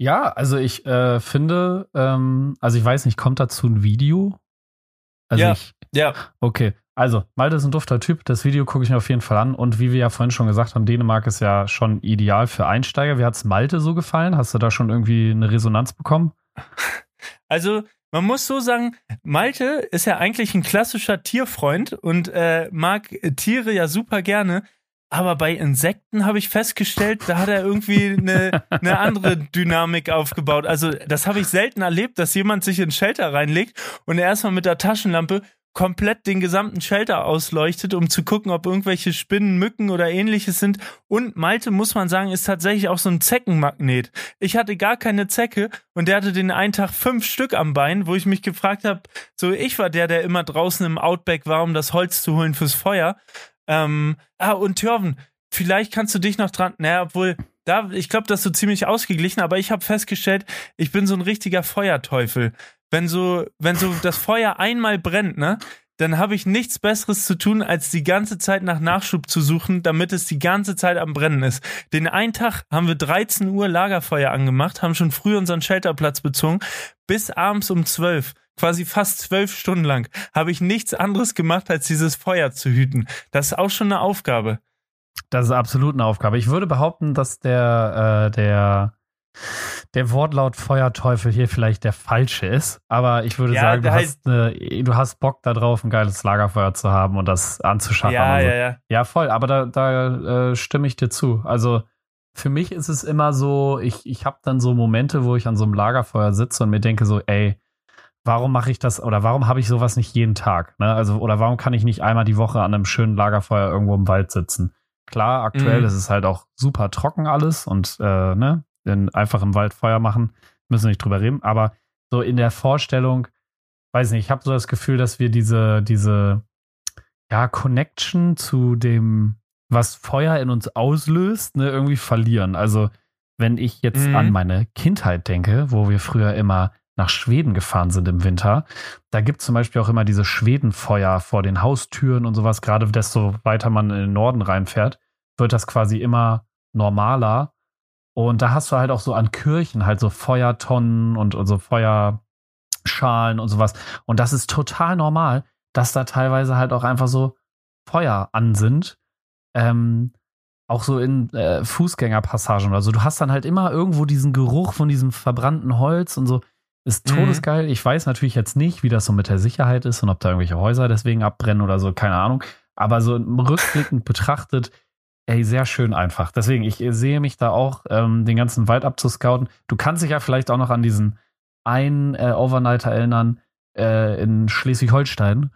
Ja, also ich äh, finde, ähm, also ich weiß nicht, kommt dazu ein Video? Also Ja. ich, Ja, okay. Also, Malte ist ein dufter Typ, das Video gucke ich mir auf jeden Fall an. Und wie wir ja vorhin schon gesagt haben, Dänemark ist ja schon ideal für Einsteiger. Wie hat es Malte so gefallen? Hast du da schon irgendwie eine Resonanz bekommen? Also, man muss so sagen, Malte ist ja eigentlich ein klassischer Tierfreund und äh, mag Tiere ja super gerne. Aber bei Insekten habe ich festgestellt, da hat er irgendwie eine, eine andere Dynamik aufgebaut. Also, das habe ich selten erlebt, dass jemand sich in einen Shelter reinlegt und er erstmal mit der Taschenlampe komplett den gesamten Shelter ausleuchtet, um zu gucken, ob irgendwelche Spinnen, Mücken oder ähnliches sind. Und Malte, muss man sagen, ist tatsächlich auch so ein Zeckenmagnet. Ich hatte gar keine Zecke und der hatte den einen Tag fünf Stück am Bein, wo ich mich gefragt habe, so ich war der, der immer draußen im Outback war, um das Holz zu holen fürs Feuer. Ähm, ah, und Thörven, vielleicht kannst du dich noch dran, naja, obwohl, da, ich glaube, das ist so ziemlich ausgeglichen, aber ich habe festgestellt, ich bin so ein richtiger Feuerteufel. Wenn so, wenn so das Feuer einmal brennt, ne, dann habe ich nichts Besseres zu tun, als die ganze Zeit nach Nachschub zu suchen, damit es die ganze Zeit am Brennen ist. Den einen Tag haben wir 13 Uhr Lagerfeuer angemacht, haben schon früh unseren Shelterplatz bezogen, bis abends um 12 quasi fast zwölf Stunden lang, habe ich nichts anderes gemacht, als dieses Feuer zu hüten. Das ist auch schon eine Aufgabe. Das ist absolut eine Aufgabe. Ich würde behaupten, dass der, äh, der, der Wortlaut Feuerteufel hier vielleicht der falsche ist. Aber ich würde Ja, sagen, du hast, eine, du hast Bock darauf, ein geiles Lagerfeuer zu haben und das anzuschaffen. Ja, und so. ja, ja. Ja, voll, aber da, da äh, stimme ich dir zu. Also für mich ist es immer so, ich, ich habe dann so Momente, wo ich an so einem Lagerfeuer sitze und mir denke so, ey, warum mache ich das oder warum habe ich sowas nicht jeden Tag? Ne? Also, oder warum kann ich nicht einmal die Woche an einem schönen Lagerfeuer irgendwo im Wald sitzen? Klar, aktuell Mhm. ist es halt auch super trocken alles und äh, ne, in, einfach im Wald Feuer machen, müssen wir nicht drüber reden, aber so in der Vorstellung, weiß nicht, ich habe so das Gefühl, dass wir diese, diese ja, Connection zu dem, was Feuer in uns auslöst, ne, irgendwie verlieren. Also, wenn ich jetzt Mhm. an meine Kindheit denke, wo wir früher immer nach Schweden gefahren sind im Winter, da gibt es zum Beispiel auch immer diese Schwedenfeuer vor den Haustüren und sowas. Gerade desto weiter man in den Norden reinfährt, wird das quasi immer normaler. Und da hast du halt auch so an Kirchen halt so Feuertonnen und, und so Feuerschalen und sowas. Und das ist total normal, dass da teilweise halt auch einfach so Feuer an sind. Ähm, auch so in äh, Fußgängerpassagen oder so. Du hast dann halt immer irgendwo diesen Geruch von diesem verbrannten Holz und so. Ist Mhm. todesgeil. Ich weiß natürlich jetzt nicht, wie das so mit der Sicherheit ist und ob da irgendwelche Häuser deswegen abbrennen oder so, keine Ahnung. Aber so rückblickend betrachtet, ey, sehr schön einfach. Deswegen, ich sehe mich da auch, ähm, den ganzen Wald abzuscouten. Du kannst dich ja vielleicht auch noch an diesen einen äh, Overnighter erinnern äh, in Schleswig-Holstein,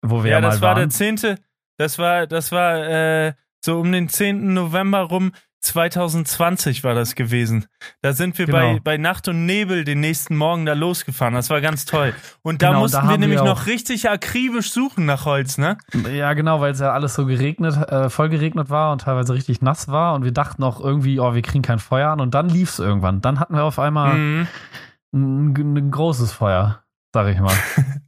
wo wir ja, Ja, das mal war waren. der 10. Das war, das war äh, so um den 10. November rum. 2020 war das gewesen. Da sind wir bei, Genau. bei Nacht und Nebel den nächsten Morgen da losgefahren. Das war ganz toll. Und da Genau, mussten da wir nämlich wir noch richtig akribisch suchen nach Holz, ne? Ja, genau, weil es ja alles so geregnet, äh, voll geregnet war und teilweise richtig nass war und wir dachten auch irgendwie, oh, wir kriegen kein Feuer an und dann lief es irgendwann. Dann hatten wir auf einmal Mhm. ein, ein großes Feuer, sag ich mal.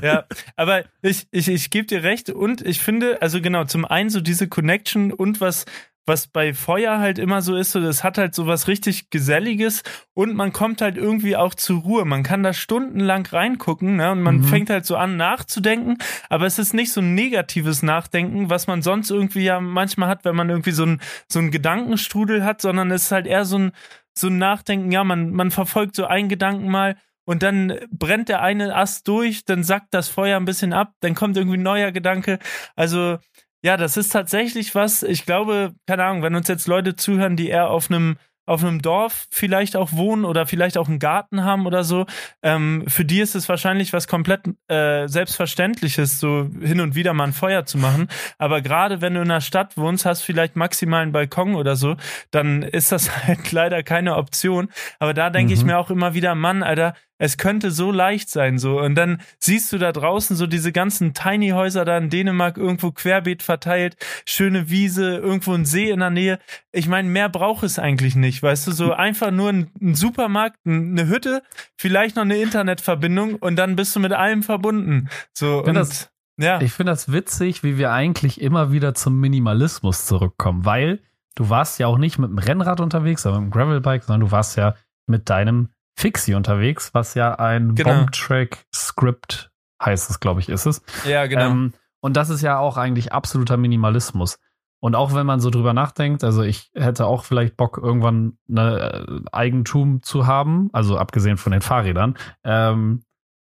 Ja, aber ich, ich, ich gebe dir recht und ich finde, also genau, zum einen so diese Connection und was, was bei Feuer halt immer so ist, so das hat halt so was richtig Geselliges und man kommt halt irgendwie auch zur Ruhe. Man kann da stundenlang reingucken, ne? Und man Mhm. fängt halt so an nachzudenken, aber es ist nicht so ein negatives Nachdenken, was man sonst irgendwie ja manchmal hat, wenn man irgendwie so ein, so ein Gedankenstrudel hat, sondern es ist halt eher so ein, so ein Nachdenken, ja, man, man verfolgt so einen Gedanken mal und dann brennt der eine Ast durch, dann sackt das Feuer ein bisschen ab, dann kommt irgendwie ein neuer Gedanke. Also, ja, das ist tatsächlich was, ich glaube, keine Ahnung, wenn uns jetzt Leute zuhören, die eher auf einem auf einem Dorf vielleicht auch wohnen oder vielleicht auch einen Garten haben oder so, ähm, für die ist es wahrscheinlich was komplett äh, Selbstverständliches, so hin und wieder mal ein Feuer zu machen. Aber gerade wenn du in einer Stadt wohnst, hast vielleicht maximal einen Balkon oder so, dann ist das halt leider keine Option. Aber da denke mhm. ich mir auch immer wieder, Mann, Alter, es könnte so leicht sein, so. Und dann siehst du da draußen so diese ganzen Tiny Häuser da in Dänemark irgendwo querbeet verteilt, schöne Wiese, irgendwo ein See in der Nähe. Ich meine, mehr braucht es eigentlich nicht, weißt du, so einfach nur ein, ein Supermarkt, eine Hütte, vielleicht noch eine Internetverbindung und dann bist du mit allem verbunden. So, und das, ja. Ich finde das witzig, wie wir eigentlich immer wieder zum Minimalismus zurückkommen, weil du warst ja auch nicht mit dem Rennrad unterwegs, sondern mit dem Gravelbike, sondern du warst ja mit deinem Fixie unterwegs, was ja ein genau. Bomb-Track-Script heißt es, glaube ich, ist es. Ja, genau. Ähm, und das ist ja auch eigentlich absoluter Minimalismus. Und auch wenn man so drüber nachdenkt, also ich hätte auch vielleicht Bock, irgendwann eine äh, Eigentum zu haben, also abgesehen von den Fahrrädern. Ähm,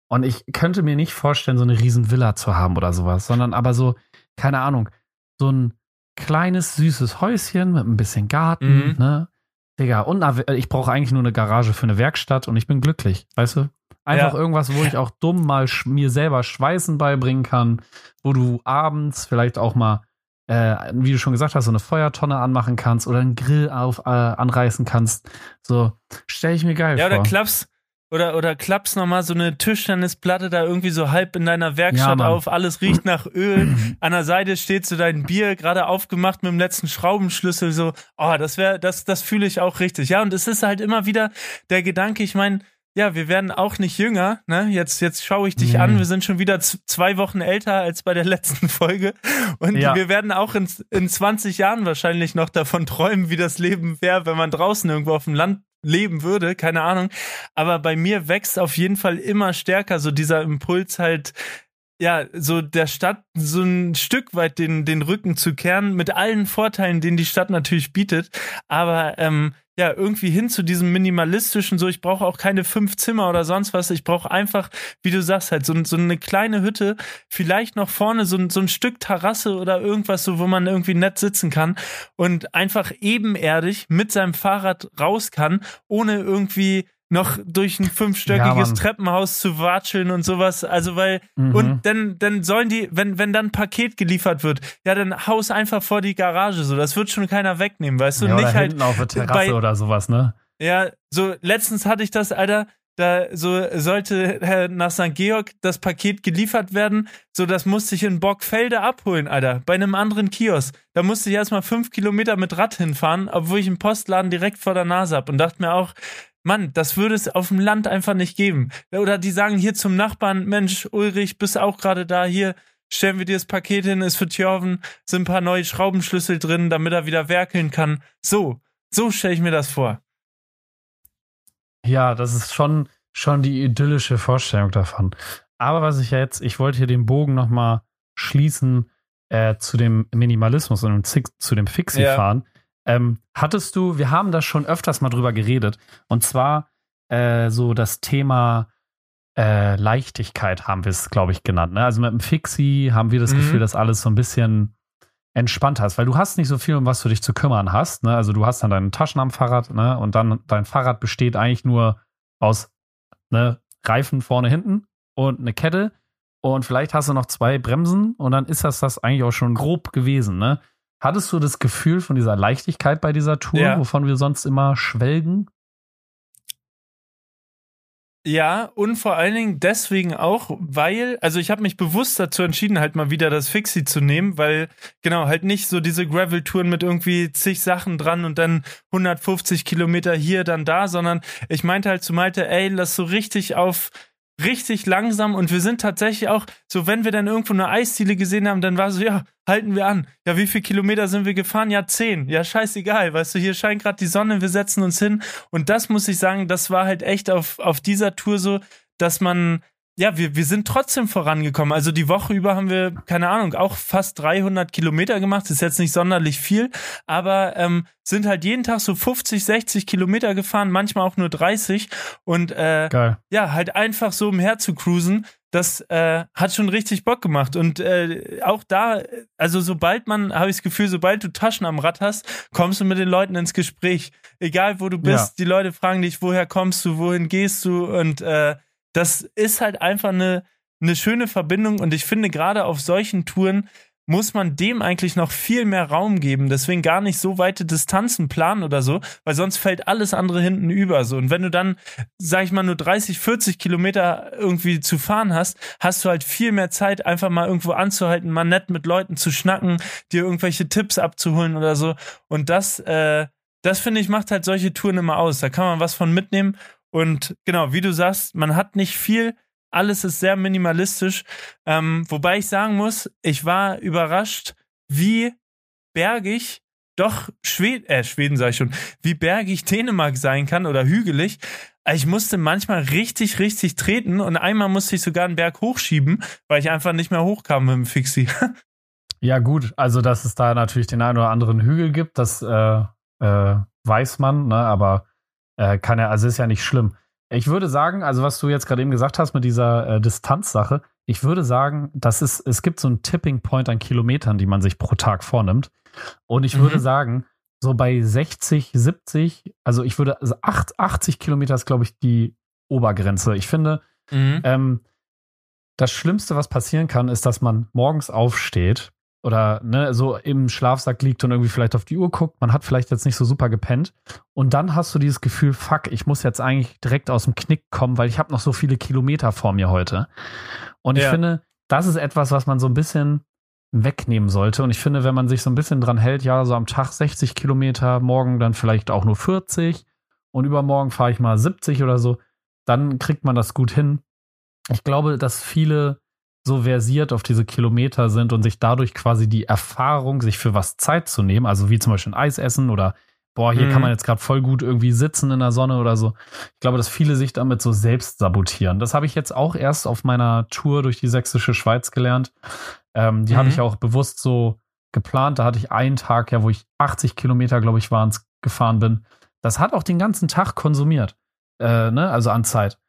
und ich könnte mir nicht vorstellen, so eine riesen Villa zu haben oder sowas, sondern aber so, keine Ahnung, so ein kleines, süßes Häuschen mit ein bisschen Garten, mhm. ne? Digga, und ich brauche eigentlich nur eine Garage für eine Werkstatt und ich bin glücklich, weißt du? Einfach ja. irgendwas, wo ich auch dumm mal mir selber Schweißen beibringen kann, wo du abends vielleicht auch mal, äh, wie du schon gesagt hast, so eine Feuertonne anmachen kannst oder einen Grill auf, äh, anreißen kannst. So, stelle ich mir geil ja, vor. Ja, oder klappst, oder, oder klappst nochmal so eine Tischtennisplatte da irgendwie so halb in deiner Werkstatt ja, auf, alles riecht nach Öl. An der Seite steht so dein Bier, gerade aufgemacht mit dem letzten Schraubenschlüssel, so, oh, das wäre, das, das fühle ich auch richtig. Ja, und es ist halt immer wieder der Gedanke, ich meine, ja, wir werden auch nicht jünger, ne? Jetzt, jetzt schaue ich dich mhm. an, wir sind schon wieder zwei Wochen älter als bei der letzten Folge. Und ja. wir werden auch in, in 20 Jahren wahrscheinlich noch davon träumen, wie das Leben wäre, wenn man draußen irgendwo auf dem Land leben würde, keine Ahnung. Aber bei mir wächst auf jeden Fall immer stärker so dieser Impuls halt, ja, so der Stadt so ein Stück weit den, den Rücken zu kehren, mit allen Vorteilen, den die Stadt natürlich bietet. Aber ähm, ja, irgendwie hin zu diesem minimalistischen, so ich brauche auch keine fünf Zimmer oder sonst was. Ich brauche einfach, wie du sagst, halt so, so eine kleine Hütte, vielleicht noch vorne so, so ein Stück Terrasse oder irgendwas, so wo man irgendwie nett sitzen kann und einfach ebenerdig mit seinem Fahrrad raus kann, ohne irgendwie noch durch ein fünfstöckiges ja, Treppenhaus zu watscheln und sowas. Also weil, mhm. und dann, dann sollen die, wenn, wenn dann ein Paket geliefert wird, ja, dann haus einfach vor die Garage so. Das wird schon keiner wegnehmen, weißt du? Ja, Nicht halt. auf der Terrasse bei, oder sowas, ne? Ja, so letztens hatte ich das, Alter. Da so sollte nach St. Georg das Paket geliefert werden. So, das musste ich in Bockfelde abholen, Alter. Bei einem anderen Kiosk. Da musste ich erstmal fünf Kilometer mit Rad hinfahren, obwohl ich einen Postladen direkt vor der Nase hab und dachte mir auch, Mann, das würde es auf dem Land einfach nicht geben. Oder die sagen hier zum Nachbarn, Mensch, Ulrich, bist auch gerade da, hier stellen wir dir das Paket hin, ist für Tjorven, sind ein paar neue Schraubenschlüssel drin, damit er wieder werkeln kann. So, so stelle ich mir das vor. Ja, das ist schon, schon die idyllische Vorstellung davon. Aber was ich jetzt, ich wollte hier den Bogen nochmal schließen äh, zu dem Minimalismus und zu dem Fixie-Fahren. Ja. Ähm, hattest du, wir haben da schon öfters mal drüber geredet, und zwar äh, so das Thema äh, Leichtigkeit haben wir es, glaube ich, genannt. Ne? Also mit dem Fixie haben wir das mhm. Gefühl, dass alles so ein bisschen entspannter ist, weil du hast nicht so viel, um was du dich zu kümmern hast. Ne? Also du hast dann deine Taschen am Fahrrad ne? und dann dein Fahrrad besteht eigentlich nur aus ne, Reifen vorne, hinten und eine Kette und vielleicht hast du noch zwei Bremsen und dann ist das das eigentlich auch schon grob gewesen. Ne? Hattest du das Gefühl von dieser Leichtigkeit bei dieser Tour, ja. wovon wir sonst immer schwelgen? Ja, und vor allen Dingen deswegen auch, weil, also ich habe mich bewusst dazu entschieden, halt mal wieder das Fixie zu nehmen, weil, genau, halt nicht so diese Gravel-Touren mit irgendwie zig Sachen dran und dann 150 Kilometer hier, dann da, sondern ich meinte halt zu Malte, ey, lass so richtig auf richtig langsam und wir sind tatsächlich auch, so wenn wir dann irgendwo eine Eisdiele gesehen haben, dann war so, ja, halten wir an. Ja, wie viele Kilometer sind wir gefahren? Ja, zehn. Ja, scheißegal. Weißt du, hier scheint gerade die Sonne, wir setzen uns hin. Und das muss ich sagen, das war halt echt auf, auf dieser Tour so, dass man ja, wir, wir sind trotzdem vorangekommen. Also die Woche über haben wir, keine Ahnung, auch fast 300 Kilometer gemacht. ist jetzt nicht sonderlich viel, aber ähm, sind halt jeden Tag so 50, 60 Kilometer gefahren, manchmal auch nur 30. Und äh, Geil. ja, halt einfach so umher zu cruisen, das äh, hat schon richtig Bock gemacht. Und äh, auch da, also sobald man, habe ich das Gefühl, sobald du Taschen am Rad hast, kommst du mit den Leuten ins Gespräch. Egal wo du bist, ja. die Leute fragen dich, woher kommst du, wohin gehst du und äh, das ist halt einfach eine, eine schöne Verbindung und ich finde gerade auf solchen Touren muss man dem eigentlich noch viel mehr Raum geben. Deswegen gar nicht so weite Distanzen planen oder so, weil sonst fällt alles andere hinten über. So. Und wenn du dann, sag ich mal, nur 30, 40 Kilometer irgendwie zu fahren hast, hast du halt viel mehr Zeit, einfach mal irgendwo anzuhalten, mal nett mit Leuten zu schnacken, dir irgendwelche Tipps abzuholen oder so. Und das, äh, das finde ich, macht halt solche Touren immer aus. Da kann man was von mitnehmen. Und genau, wie du sagst, man hat nicht viel, alles ist sehr minimalistisch. Ähm, wobei ich sagen muss, ich war überrascht, wie bergig doch Schweden, äh, Schweden sag ich schon, wie bergig Dänemark sein kann oder hügelig. Ich musste manchmal richtig, richtig treten und einmal musste ich sogar einen Berg hochschieben, weil ich einfach nicht mehr hochkam mit dem Fixie. Ja, gut, also dass es da natürlich den einen oder anderen Hügel gibt, das äh, äh, weiß man, ne? aber äh, kann ja, also ist ja nicht schlimm. Ich würde sagen, also was du jetzt gerade eben gesagt hast mit dieser äh, Distanzsache, ich würde sagen, das ist, es gibt so einen Tipping Point an Kilometern, die man sich pro Tag vornimmt. Und ich mhm. würde sagen, so bei 60, 70, also ich würde, also 8, 80 Kilometer ist, glaube ich, die Obergrenze. Ich finde, mhm. ähm, das Schlimmste, was passieren kann, ist, dass man morgens aufsteht oder ne, so im Schlafsack liegt und irgendwie vielleicht auf die Uhr guckt, man hat vielleicht jetzt nicht so super gepennt und dann hast du dieses Gefühl, fuck, ich muss jetzt eigentlich direkt aus dem Knick kommen, weil ich habe noch so viele Kilometer vor mir heute. Und ich finde, das ist etwas, was man so ein bisschen wegnehmen sollte. Und ich finde, wenn man sich so ein bisschen dran hält, ja, so am Tag 60 Kilometer, morgen dann vielleicht auch nur 40 und übermorgen fahre ich mal 70 oder so, dann kriegt man das gut hin. Ich glaube, dass viele so versiert auf diese Kilometer sind und sich dadurch quasi die Erfahrung, sich für was Zeit zu nehmen, also wie zum Beispiel ein Eis essen oder boah, hier mhm. kann man jetzt gerade voll gut irgendwie sitzen in der Sonne oder so. Ich glaube, dass viele sich damit so selbst sabotieren. Das habe ich jetzt auch erst auf meiner Tour durch die sächsische Schweiz gelernt. Ähm, die mhm. habe ich auch bewusst so geplant. Da hatte ich einen Tag, ja, wo ich 80 Kilometer, glaube ich, waren gefahren bin. Das hat auch den ganzen Tag konsumiert, äh, ne? also an Zeit.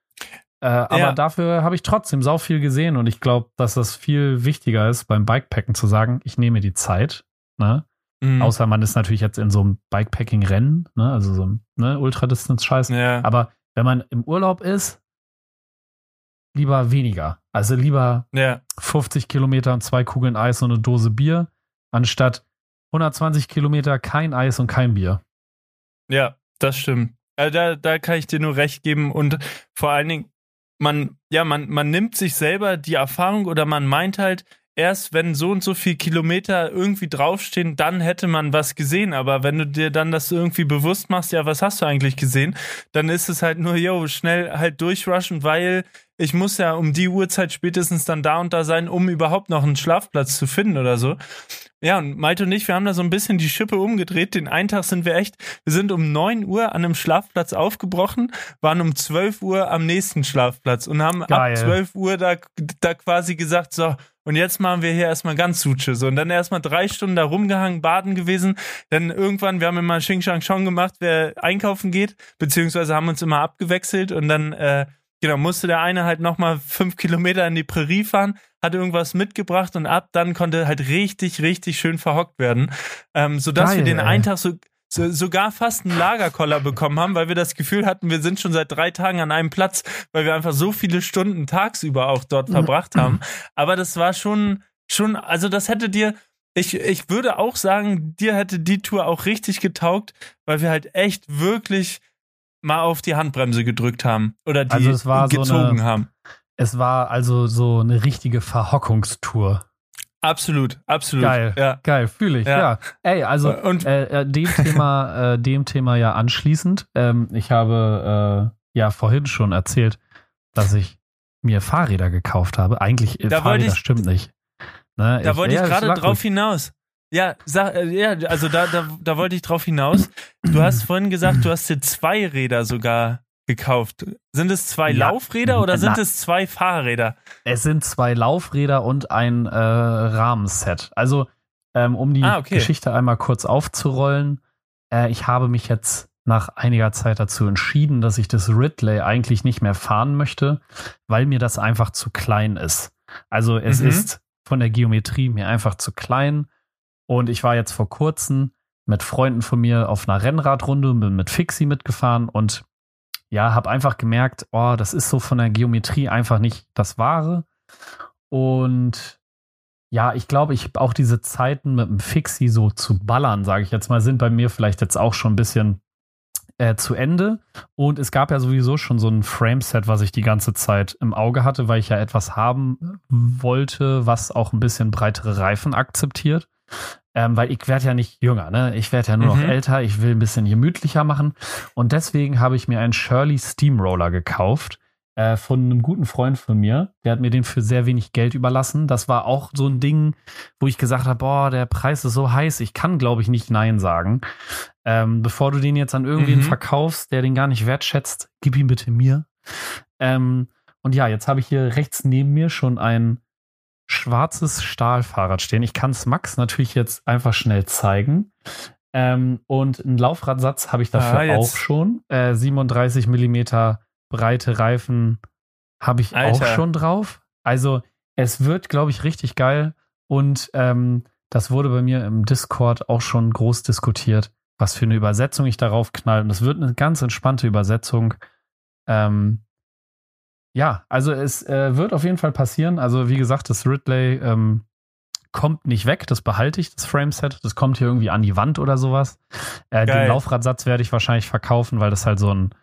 Äh, aber ja. dafür habe ich trotzdem sau viel gesehen und ich glaube, dass das viel wichtiger ist, beim Bikepacken zu sagen, ich nehme die Zeit. Ne? Mhm. Außer man ist natürlich jetzt in so einem Bikepacking-Rennen, ne? also so ein ne, Ultradistance-Scheiß. Ja. Aber wenn man im Urlaub ist, lieber weniger. Also lieber ja. 50 Kilometer und zwei Kugeln Eis und eine Dose Bier, anstatt 120 Kilometer kein Eis und kein Bier. Ja, das stimmt. Äh, da, da kann ich dir nur recht geben und vor allen Dingen, man, ja, man, man nimmt sich selber die Erfahrung oder man meint halt, erst wenn so und so viel Kilometer irgendwie draufstehen, dann hätte man was gesehen. Aber wenn du dir dann das irgendwie bewusst machst, ja, was hast du eigentlich gesehen, dann ist es halt nur, yo, schnell halt durchrushen, weil ich muss ja um die Uhrzeit spätestens dann da und da sein, um überhaupt noch einen Schlafplatz zu finden oder so. Ja, und Malte und ich, wir haben da so ein bisschen die Schippe umgedreht. Den einen Tag sind wir echt, wir sind um neun Uhr an einem Schlafplatz aufgebrochen, waren um zwölf Uhr am nächsten Schlafplatz und haben Geil. ab zwölf Uhr da, da quasi gesagt, so, und jetzt machen wir hier erstmal ganz Suche. So, und dann erstmal drei Stunden da rumgehangen, baden gewesen. Dann irgendwann, wir haben immer Xing Shang Chong gemacht, wer einkaufen geht, beziehungsweise haben uns immer abgewechselt und dann, äh, genau, musste der eine halt nochmal fünf Kilometer in die Prärie fahren, hat irgendwas mitgebracht und ab dann konnte halt richtig, richtig schön verhockt werden. Ähm, sodass Geil, wir den einen Tag so, so, sogar fast einen Lagerkoller bekommen haben, weil wir das Gefühl hatten, wir sind schon seit drei Tagen an einem Platz, weil wir einfach so viele Stunden tagsüber auch dort verbracht haben. Aber das war schon, schon, also das hätte dir, ich, ich würde auch sagen, dir hätte die Tour auch richtig getaugt, weil wir halt echt wirklich mal auf die Handbremse gedrückt haben oder die also es war gezogen so eine, haben. Es war also so eine richtige Verhockungstour. Absolut, absolut. Geil, ja. geil, fühle ich. Ja. ja. Ey, also und äh, äh, dem Thema, äh, dem Thema ja anschließend. Ähm, ich habe äh, ja vorhin schon erzählt, dass ich mir Fahrräder gekauft habe. Eigentlich äh, da Fahrräder ich, stimmt nicht. Ne, da ich, wollte ich gerade drauf hinaus. Ja, sag, äh, ja, also da, da, da wollte ich drauf hinaus. Du hast vorhin gesagt, du hast dir zwei Räder sogar gekauft. Sind es zwei ja. Laufräder oder sind Na, es zwei Fahrräder? Es sind zwei Laufräder und ein äh, Rahmenset. Also, ähm, um die ah, okay. Geschichte einmal kurz aufzurollen, äh, ich habe mich jetzt nach einiger Zeit dazu entschieden, dass ich das Ridley eigentlich nicht mehr fahren möchte, weil mir das einfach zu klein ist. Also es Mhm. ist von der Geometrie mir einfach zu klein. Und ich war jetzt vor kurzem mit Freunden von mir auf einer Rennradrunde, bin mit Fixie mitgefahren und ja, habe einfach gemerkt, oh, das ist so von der Geometrie einfach nicht das Wahre. Und ja, ich glaube, ich auch diese Zeiten mit dem Fixie so zu ballern, sage ich jetzt mal, sind bei mir vielleicht jetzt auch schon ein bisschen äh, zu Ende. Und es gab ja sowieso schon so ein Frameset, was ich die ganze Zeit im Auge hatte, weil ich ja etwas haben wollte, was auch ein bisschen breitere Reifen akzeptiert. Ähm, weil ich werde ja nicht jünger, ne? Ich werde ja nur Mhm. noch älter, ich will ein bisschen gemütlicher machen. Und deswegen habe ich mir einen Shirley Steamroller gekauft äh, von einem guten Freund von mir. Der hat mir den für sehr wenig Geld überlassen. Das war auch so ein Ding, wo ich gesagt habe, boah, der Preis ist so heiß, ich kann, glaube ich, nicht Nein sagen. Ähm, bevor du den jetzt an irgendwen Mhm. verkaufst, der den gar nicht wertschätzt, gib ihn bitte mir. Ähm, und ja, jetzt habe ich hier rechts neben mir schon ein schwarzes Stahlfahrrad stehen. Ich kann es Max natürlich jetzt einfach schnell zeigen. Ähm, und einen Laufradsatz habe ich dafür Ah, auch schon. Äh, 37 Millimeter breite Reifen habe ich auch Alter. schon drauf. Also es wird, glaube ich, richtig geil. Und ähm, das wurde bei mir im Discord auch schon groß diskutiert, was für eine Übersetzung ich darauf knall. Und es wird eine ganz entspannte Übersetzung. Ähm, ja, also es äh, wird auf jeden Fall passieren. Also wie gesagt, das Ridley ähm, kommt nicht weg, das behalte ich, das Frameset. Das kommt hier irgendwie an die Wand oder sowas. Äh, den. Laufradsatz werde ich wahrscheinlich verkaufen, weil das halt so ein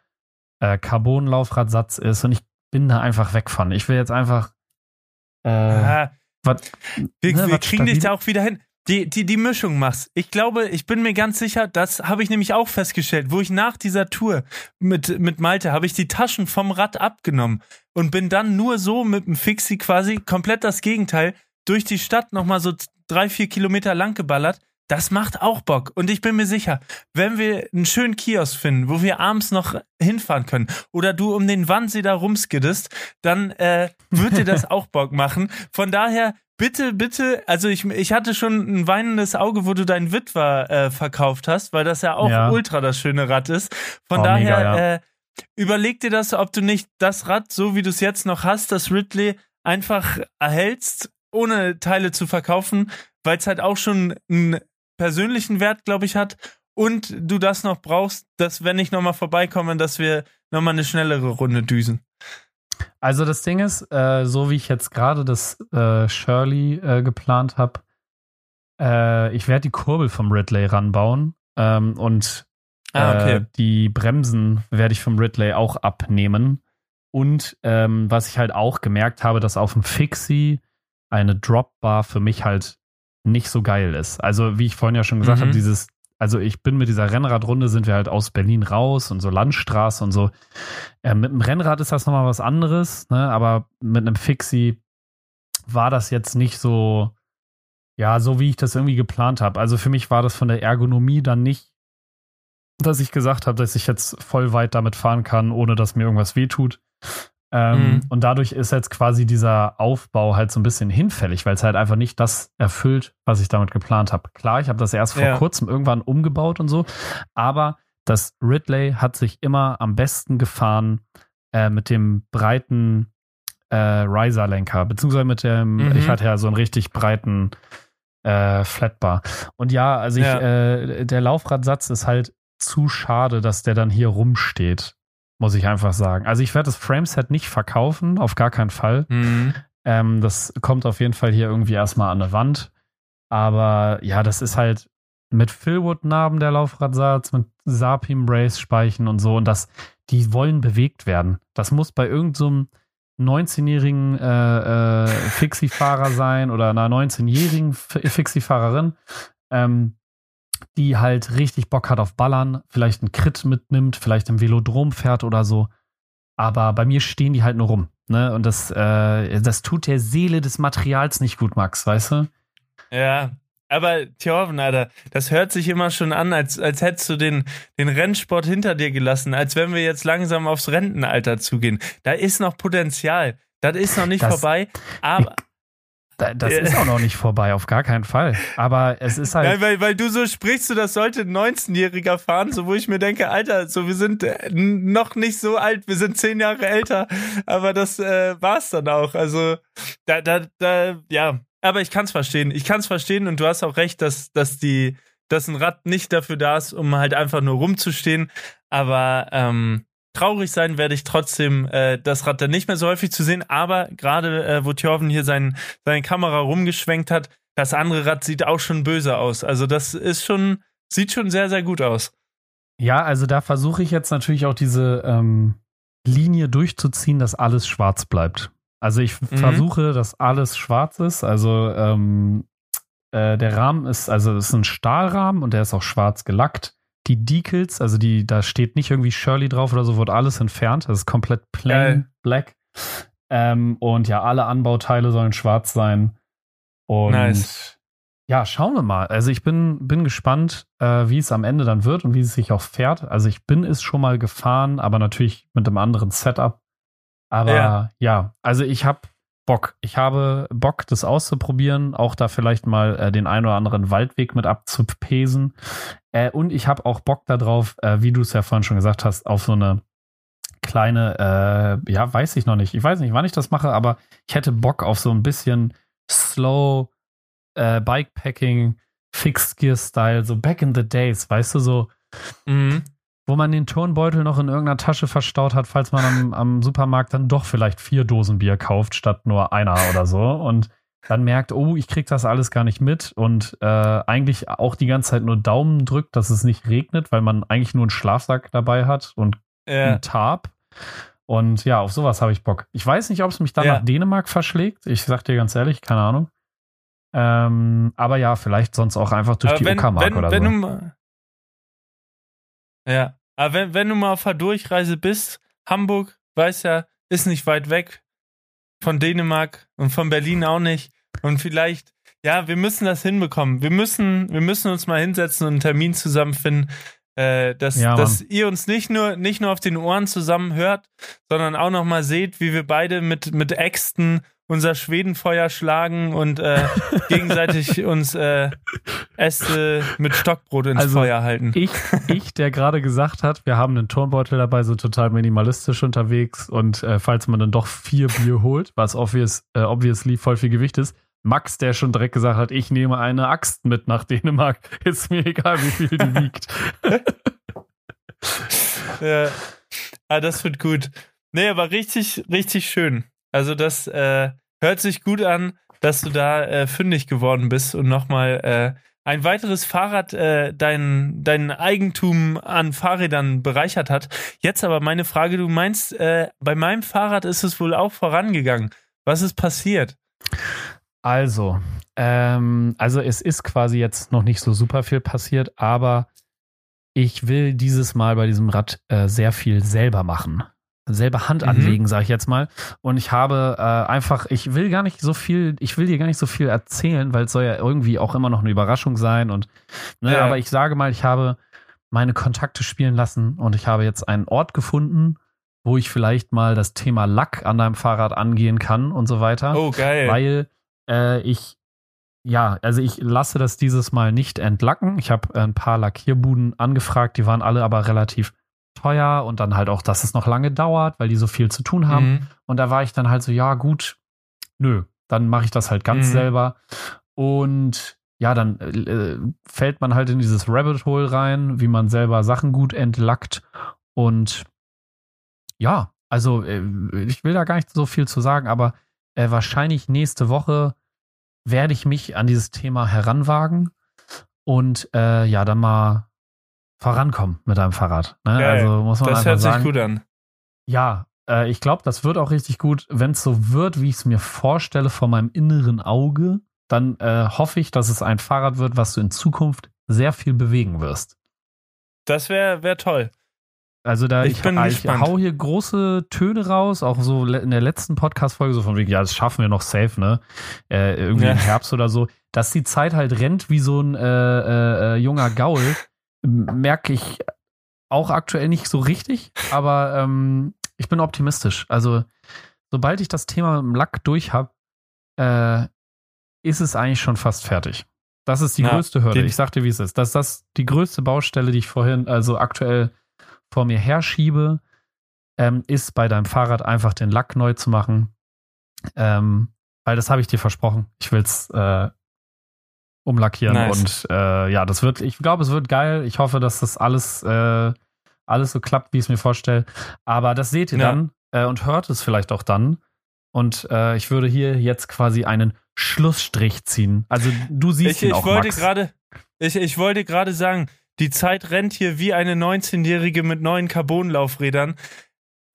äh, Carbon-Laufradsatz ist und ich bin da einfach weg von. Ich will jetzt einfach äh, Ah, was, wir ne, wir kriegen dich stabil- da auch wieder hin. Die, die, die Mischung machst. Ich glaube, ich bin mir ganz sicher, das habe ich nämlich auch festgestellt, wo ich nach dieser Tour mit, mit Malte habe ich die Taschen vom Rad abgenommen und bin dann nur so mit dem Fixie quasi komplett das Gegenteil durch die Stadt nochmal so drei, vier Kilometer lang geballert. Das macht auch Bock. Und ich bin mir sicher, wenn wir einen schönen Kiosk finden, wo wir abends noch hinfahren können, oder du um den Wannsee da rumskiddest, dann äh, wird dir das auch Bock machen. Von daher, bitte, bitte, also ich, ich hatte schon ein weinendes Auge, wo du deinen Witwer äh, verkauft hast, weil das ja auch Ja. ultra das schöne Rad ist. Von Oh, daher, mega, ja. äh, überleg dir das, ob du nicht das Rad, so wie du es jetzt noch hast, das Ridley, einfach erhältst, ohne Teile zu verkaufen, weil es halt auch schon einen persönlichen Wert, glaube ich, hat. Und du das noch brauchst, dass, wenn ich nochmal vorbeikomme, dass wir nochmal eine schnellere Runde düsen. Also das Ding ist, äh, so wie ich jetzt gerade das äh, Shirley äh, geplant habe, äh, ich werde die Kurbel vom Ridley ranbauen ähm, und Ah, okay. äh, die Bremsen werde ich vom Ridley auch abnehmen. Und ähm, was ich halt auch gemerkt habe, dass auf dem Fixie eine Dropbar für mich halt nicht so geil ist. Also wie ich vorhin ja schon gesagt Mhm. habe, dieses, also ich bin mit dieser Rennradrunde, sind wir halt aus Berlin raus und so Landstraße und so. Äh, mit dem Rennrad ist das nochmal was anderes, ne? aber mit einem Fixie war das jetzt nicht so, ja, so wie ich das irgendwie geplant habe. Also für mich war das von der Ergonomie dann nicht, dass ich gesagt habe, dass ich jetzt voll weit damit fahren kann, ohne dass mir irgendwas wehtut. Ähm, Mhm. Und dadurch ist jetzt quasi dieser Aufbau halt so ein bisschen hinfällig, weil es halt einfach nicht das erfüllt, was ich damit geplant habe. Klar, ich habe das erst vor Ja. kurzem irgendwann umgebaut und so, aber das Ridley hat sich immer am besten gefahren äh, mit dem breiten äh, Riser-Lenker, beziehungsweise mit dem, Mhm. ich hatte ja so einen richtig breiten äh, Flatbar. Und ja, also ich, Ja. äh, der Laufradsatz ist halt zu schade, dass der dann hier rumsteht, muss ich einfach sagen. Also ich werde das Frameset nicht verkaufen, auf gar keinen Fall. Mhm. Ähm, das kommt auf jeden Fall hier irgendwie erstmal an eine Wand. Aber ja, das ist halt mit Philwood-Narben der Laufradsatz, mit Sapim Brace Speichen und so. Und das, die wollen bewegt werden. Das muss bei irgendeinem 19-jährigen äh, äh, Fixie-Fahrer sein oder einer 19-jährigen F- Fixie-Fahrerin, ähm, die halt richtig Bock hat auf Ballern, vielleicht einen Crit mitnimmt, vielleicht im Velodrom fährt oder so. Aber bei mir stehen die halt nur rum. Ne? Und das, äh, das tut der Seele des Materials nicht gut, Max, weißt du? Ja, aber Thorven, Alter, das hört sich immer schon an, als, als hättest du den, den Rennsport hinter dir gelassen, als wenn wir jetzt langsam aufs Rentenalter zugehen. Da ist noch Potenzial. Das ist noch nicht Das- vorbei, aber, Das ist auch noch nicht vorbei, auf gar keinen Fall. Aber es ist halt. Nein, weil, weil du so sprichst, so, das sollte ein 19-Jähriger fahren, so wo ich mir denke, Alter, so wir sind äh, noch nicht so alt, wir sind zehn Jahre älter, aber das äh, war's dann auch. Also da, da, da, ja. Aber ich kann's verstehen. Ich kann's verstehen und du hast auch recht, dass, dass die, dass ein Rad nicht dafür da ist, um halt einfach nur rumzustehen. Aber ähm, traurig sein werde ich trotzdem, äh, das Rad dann nicht mehr so häufig zu sehen. Aber gerade, äh, wo Thjörven hier sein, seine Kamera rumgeschwenkt hat, das andere Rad sieht auch schon böse aus. Also das ist schon, sieht schon sehr, sehr gut aus. Ja, also da versuche ich jetzt natürlich auch diese ähm, Linie durchzuziehen, dass alles schwarz bleibt. Also ich mhm. versuche, dass alles schwarz ist. Also ähm, äh, der Rahmen ist, also es ist ein Stahlrahmen und der ist auch schwarz gelackt die Decals, also die, da steht nicht irgendwie Shirley drauf oder so, wird alles entfernt. Das ist komplett plain Geil. black. Ähm, und ja, alle Anbauteile sollen schwarz sein. Und nice. ja, schauen wir mal. Also ich bin, bin gespannt, äh, wie es am Ende dann wird und wie es sich auch fährt. Also ich bin es schon mal gefahren, aber natürlich mit einem anderen Setup. Aber ja, ja also ich habe Bock. Ich habe Bock, das auszuprobieren, auch da vielleicht mal äh, den ein oder anderen Waldweg mit abzupesen. Äh, und ich habe auch Bock darauf, äh, wie du es ja vorhin schon gesagt hast, auf so eine kleine, äh, ja, weiß ich noch nicht. Ich weiß nicht, wann ich das mache, aber ich hätte Bock auf so ein bisschen Slow äh, Bikepacking, Fixed Gear Style, so back in the days, weißt du, so. Mhm wo man den Turnbeutel noch in irgendeiner Tasche verstaut hat, falls man am, am, Supermarkt dann doch vielleicht vier Dosen Bier kauft, statt nur einer oder so. Und dann merkt, oh, ich krieg das alles gar nicht mit und äh, eigentlich auch die ganze Zeit nur Daumen drückt, dass es nicht regnet, weil man eigentlich nur einen Schlafsack dabei hat und ja. einen Tarp. Und ja, auf sowas habe ich Bock. Ich weiß nicht, ob es mich dann ja. nach Dänemark verschlägt. Ich sag dir ganz ehrlich, keine Ahnung. Ähm, aber ja, vielleicht sonst auch einfach durch aber die Uckermark oder wenn so. Du, ja, aber wenn, wenn du mal auf der Durchreise bist, Hamburg, weiß ja, ist nicht weit weg von Dänemark und von Berlin auch nicht. Und vielleicht, ja, wir müssen das hinbekommen. Wir müssen, wir müssen uns mal hinsetzen und einen Termin zusammenfinden, äh, dass, ja, dass ihr uns nicht nur, nicht nur auf den Ohren zusammen hört, sondern auch noch mal seht, wie wir beide mit, mit Äxten unser Schwedenfeuer schlagen und äh, gegenseitig uns äh, Äste mit Stockbrot ins also Feuer halten. Ich, ich, der gerade gesagt hat, wir haben einen Turnbeutel dabei, so total minimalistisch unterwegs und äh, falls man dann doch vier Bier holt, was obvious, äh, obviously voll viel Gewicht ist, Max, der schon direkt gesagt hat, ich nehme eine Axt mit nach Dänemark, ist mir egal, wie viel die wiegt. ja, ah, das wird gut. Nee, aber richtig, richtig schön. Also das äh, hört sich gut an, dass du da äh, fündig geworden bist und nochmal äh, ein weiteres Fahrrad äh, dein, dein Eigentum an Fahrrädern bereichert hat. Jetzt aber meine Frage, du meinst, äh, bei meinem Fahrrad ist es wohl auch vorangegangen. Was ist passiert? Also, ähm, also es ist quasi jetzt noch nicht so super viel passiert, aber ich will dieses Mal bei diesem Rad äh, sehr viel selber machen selber Hand mhm. anlegen, sage ich jetzt mal. Und ich habe äh, einfach, ich will gar nicht so viel, ich will dir gar nicht so viel erzählen, weil es soll ja irgendwie auch immer noch eine Überraschung sein. Und ne, ja. aber ich sage mal, ich habe meine Kontakte spielen lassen und ich habe jetzt einen Ort gefunden, wo ich vielleicht mal das Thema Lack an deinem Fahrrad angehen kann und so weiter. Oh, geil. Weil äh, ich ja, also ich lasse das dieses Mal nicht entlacken. Ich habe ein paar Lackierbuden angefragt, die waren alle aber relativ teuer und dann halt auch, dass es noch lange dauert, weil die so viel zu tun haben. Mhm. Und da war ich dann halt so, ja, gut, nö, dann mache ich das halt ganz mhm. selber. Und ja, dann äh, fällt man halt in dieses Rabbit Hole rein, wie man selber Sachen gut entlackt. Und ja, also äh, ich will da gar nicht so viel zu sagen, aber äh, wahrscheinlich nächste Woche werde ich mich an dieses Thema heranwagen und äh, ja, dann mal vorankommen mit deinem Fahrrad. Ne? Also muss man das hört sagen, sich gut an. Ja, äh, ich glaube, das wird auch richtig gut. Wenn es so wird, wie ich es mir vorstelle, vor meinem inneren Auge, dann äh, hoffe ich, dass es ein Fahrrad wird, was du in Zukunft sehr viel bewegen wirst. Das wäre wär toll. Also da ich, ich, bin ich hau hier große Töne raus, auch so in der letzten Podcast-Folge, so von wegen, ja, das schaffen wir noch safe, ne? Äh, irgendwie ja. im Herbst oder so, dass die Zeit halt rennt wie so ein äh, äh, äh junger Gaul merke ich auch aktuell nicht so richtig, aber ähm, ich bin optimistisch. Also, sobald ich das Thema Lack durch habe, äh, ist es eigentlich schon fast fertig. Das ist die Ja, größte Hürde. Ich sagte, wie es ist. Das ist das die größte Baustelle, die ich vorhin, also aktuell vor mir herschiebe, ähm, ist bei deinem Fahrrad einfach den Lack neu zu machen. Ähm, weil das habe ich dir versprochen. Ich will es äh, umlackieren Nice. und äh, ja, das wird, ich glaube, es wird geil. Ich hoffe, dass das alles, äh, alles so klappt, wie ich es mir vorstelle. Aber das seht ihr Ja. dann äh, und hört es vielleicht auch dann. Und äh, ich würde hier jetzt quasi einen Schlussstrich ziehen. Also du siehst Ich, ihn ich auch, wollte Max. gerade, ich, ich wollte gerade sagen, die Zeit rennt hier wie eine 19-Jährige mit neuen Carbonlaufrädern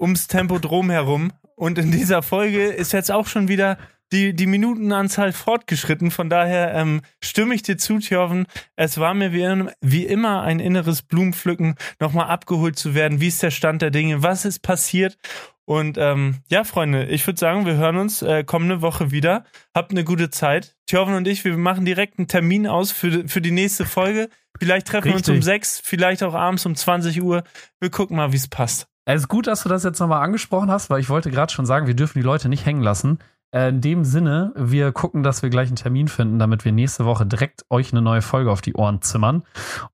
ums Tempodrom herum. Und in dieser Folge ist jetzt auch schon wieder die, die Minutenanzahl fortgeschritten. Von daher ähm, stimme ich dir zu, Thjörven. Es war mir wie, wie immer ein inneres Blumenpflücken, nochmal abgeholt zu werden. Wie ist der Stand der Dinge? Was ist passiert? Und ähm, ja, Freunde, ich würde sagen, wir hören uns äh, kommende Woche wieder. Habt eine gute Zeit. Thjörven und ich, wir machen direkt einen Termin aus für, für die nächste Folge. Vielleicht treffen wir uns um Richtig. sechs, vielleicht auch abends um 20 Uhr. Wir gucken mal, wie es passt. Es ist gut, dass du das jetzt nochmal angesprochen hast, weil ich wollte gerade schon sagen, wir dürfen die Leute nicht hängen lassen. Äh, in dem Sinne, wir gucken, dass wir gleich einen Termin finden, damit wir nächste Woche direkt euch eine neue Folge auf die Ohren zimmern.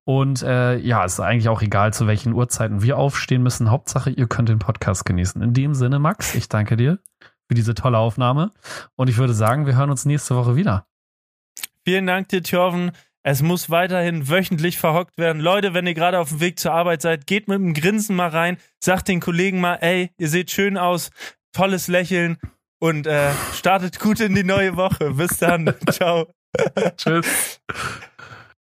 Und äh, ja, es ist eigentlich auch egal, zu welchen Uhrzeiten wir aufstehen müssen. Hauptsache, ihr könnt den Podcast genießen. In dem Sinne, Max, ich danke dir für diese tolle Aufnahme. Und ich würde sagen, wir hören uns nächste Woche wieder. Vielen Dank dir, Thjörven. Es muss weiterhin wöchentlich verhockt werden. Leute, wenn ihr gerade auf dem Weg zur Arbeit seid, geht mit einem Grinsen mal rein, sagt den Kollegen mal, ey, ihr seht schön aus, tolles Lächeln und äh, startet gut in die neue Woche. Bis dann. Ciao. Tschüss.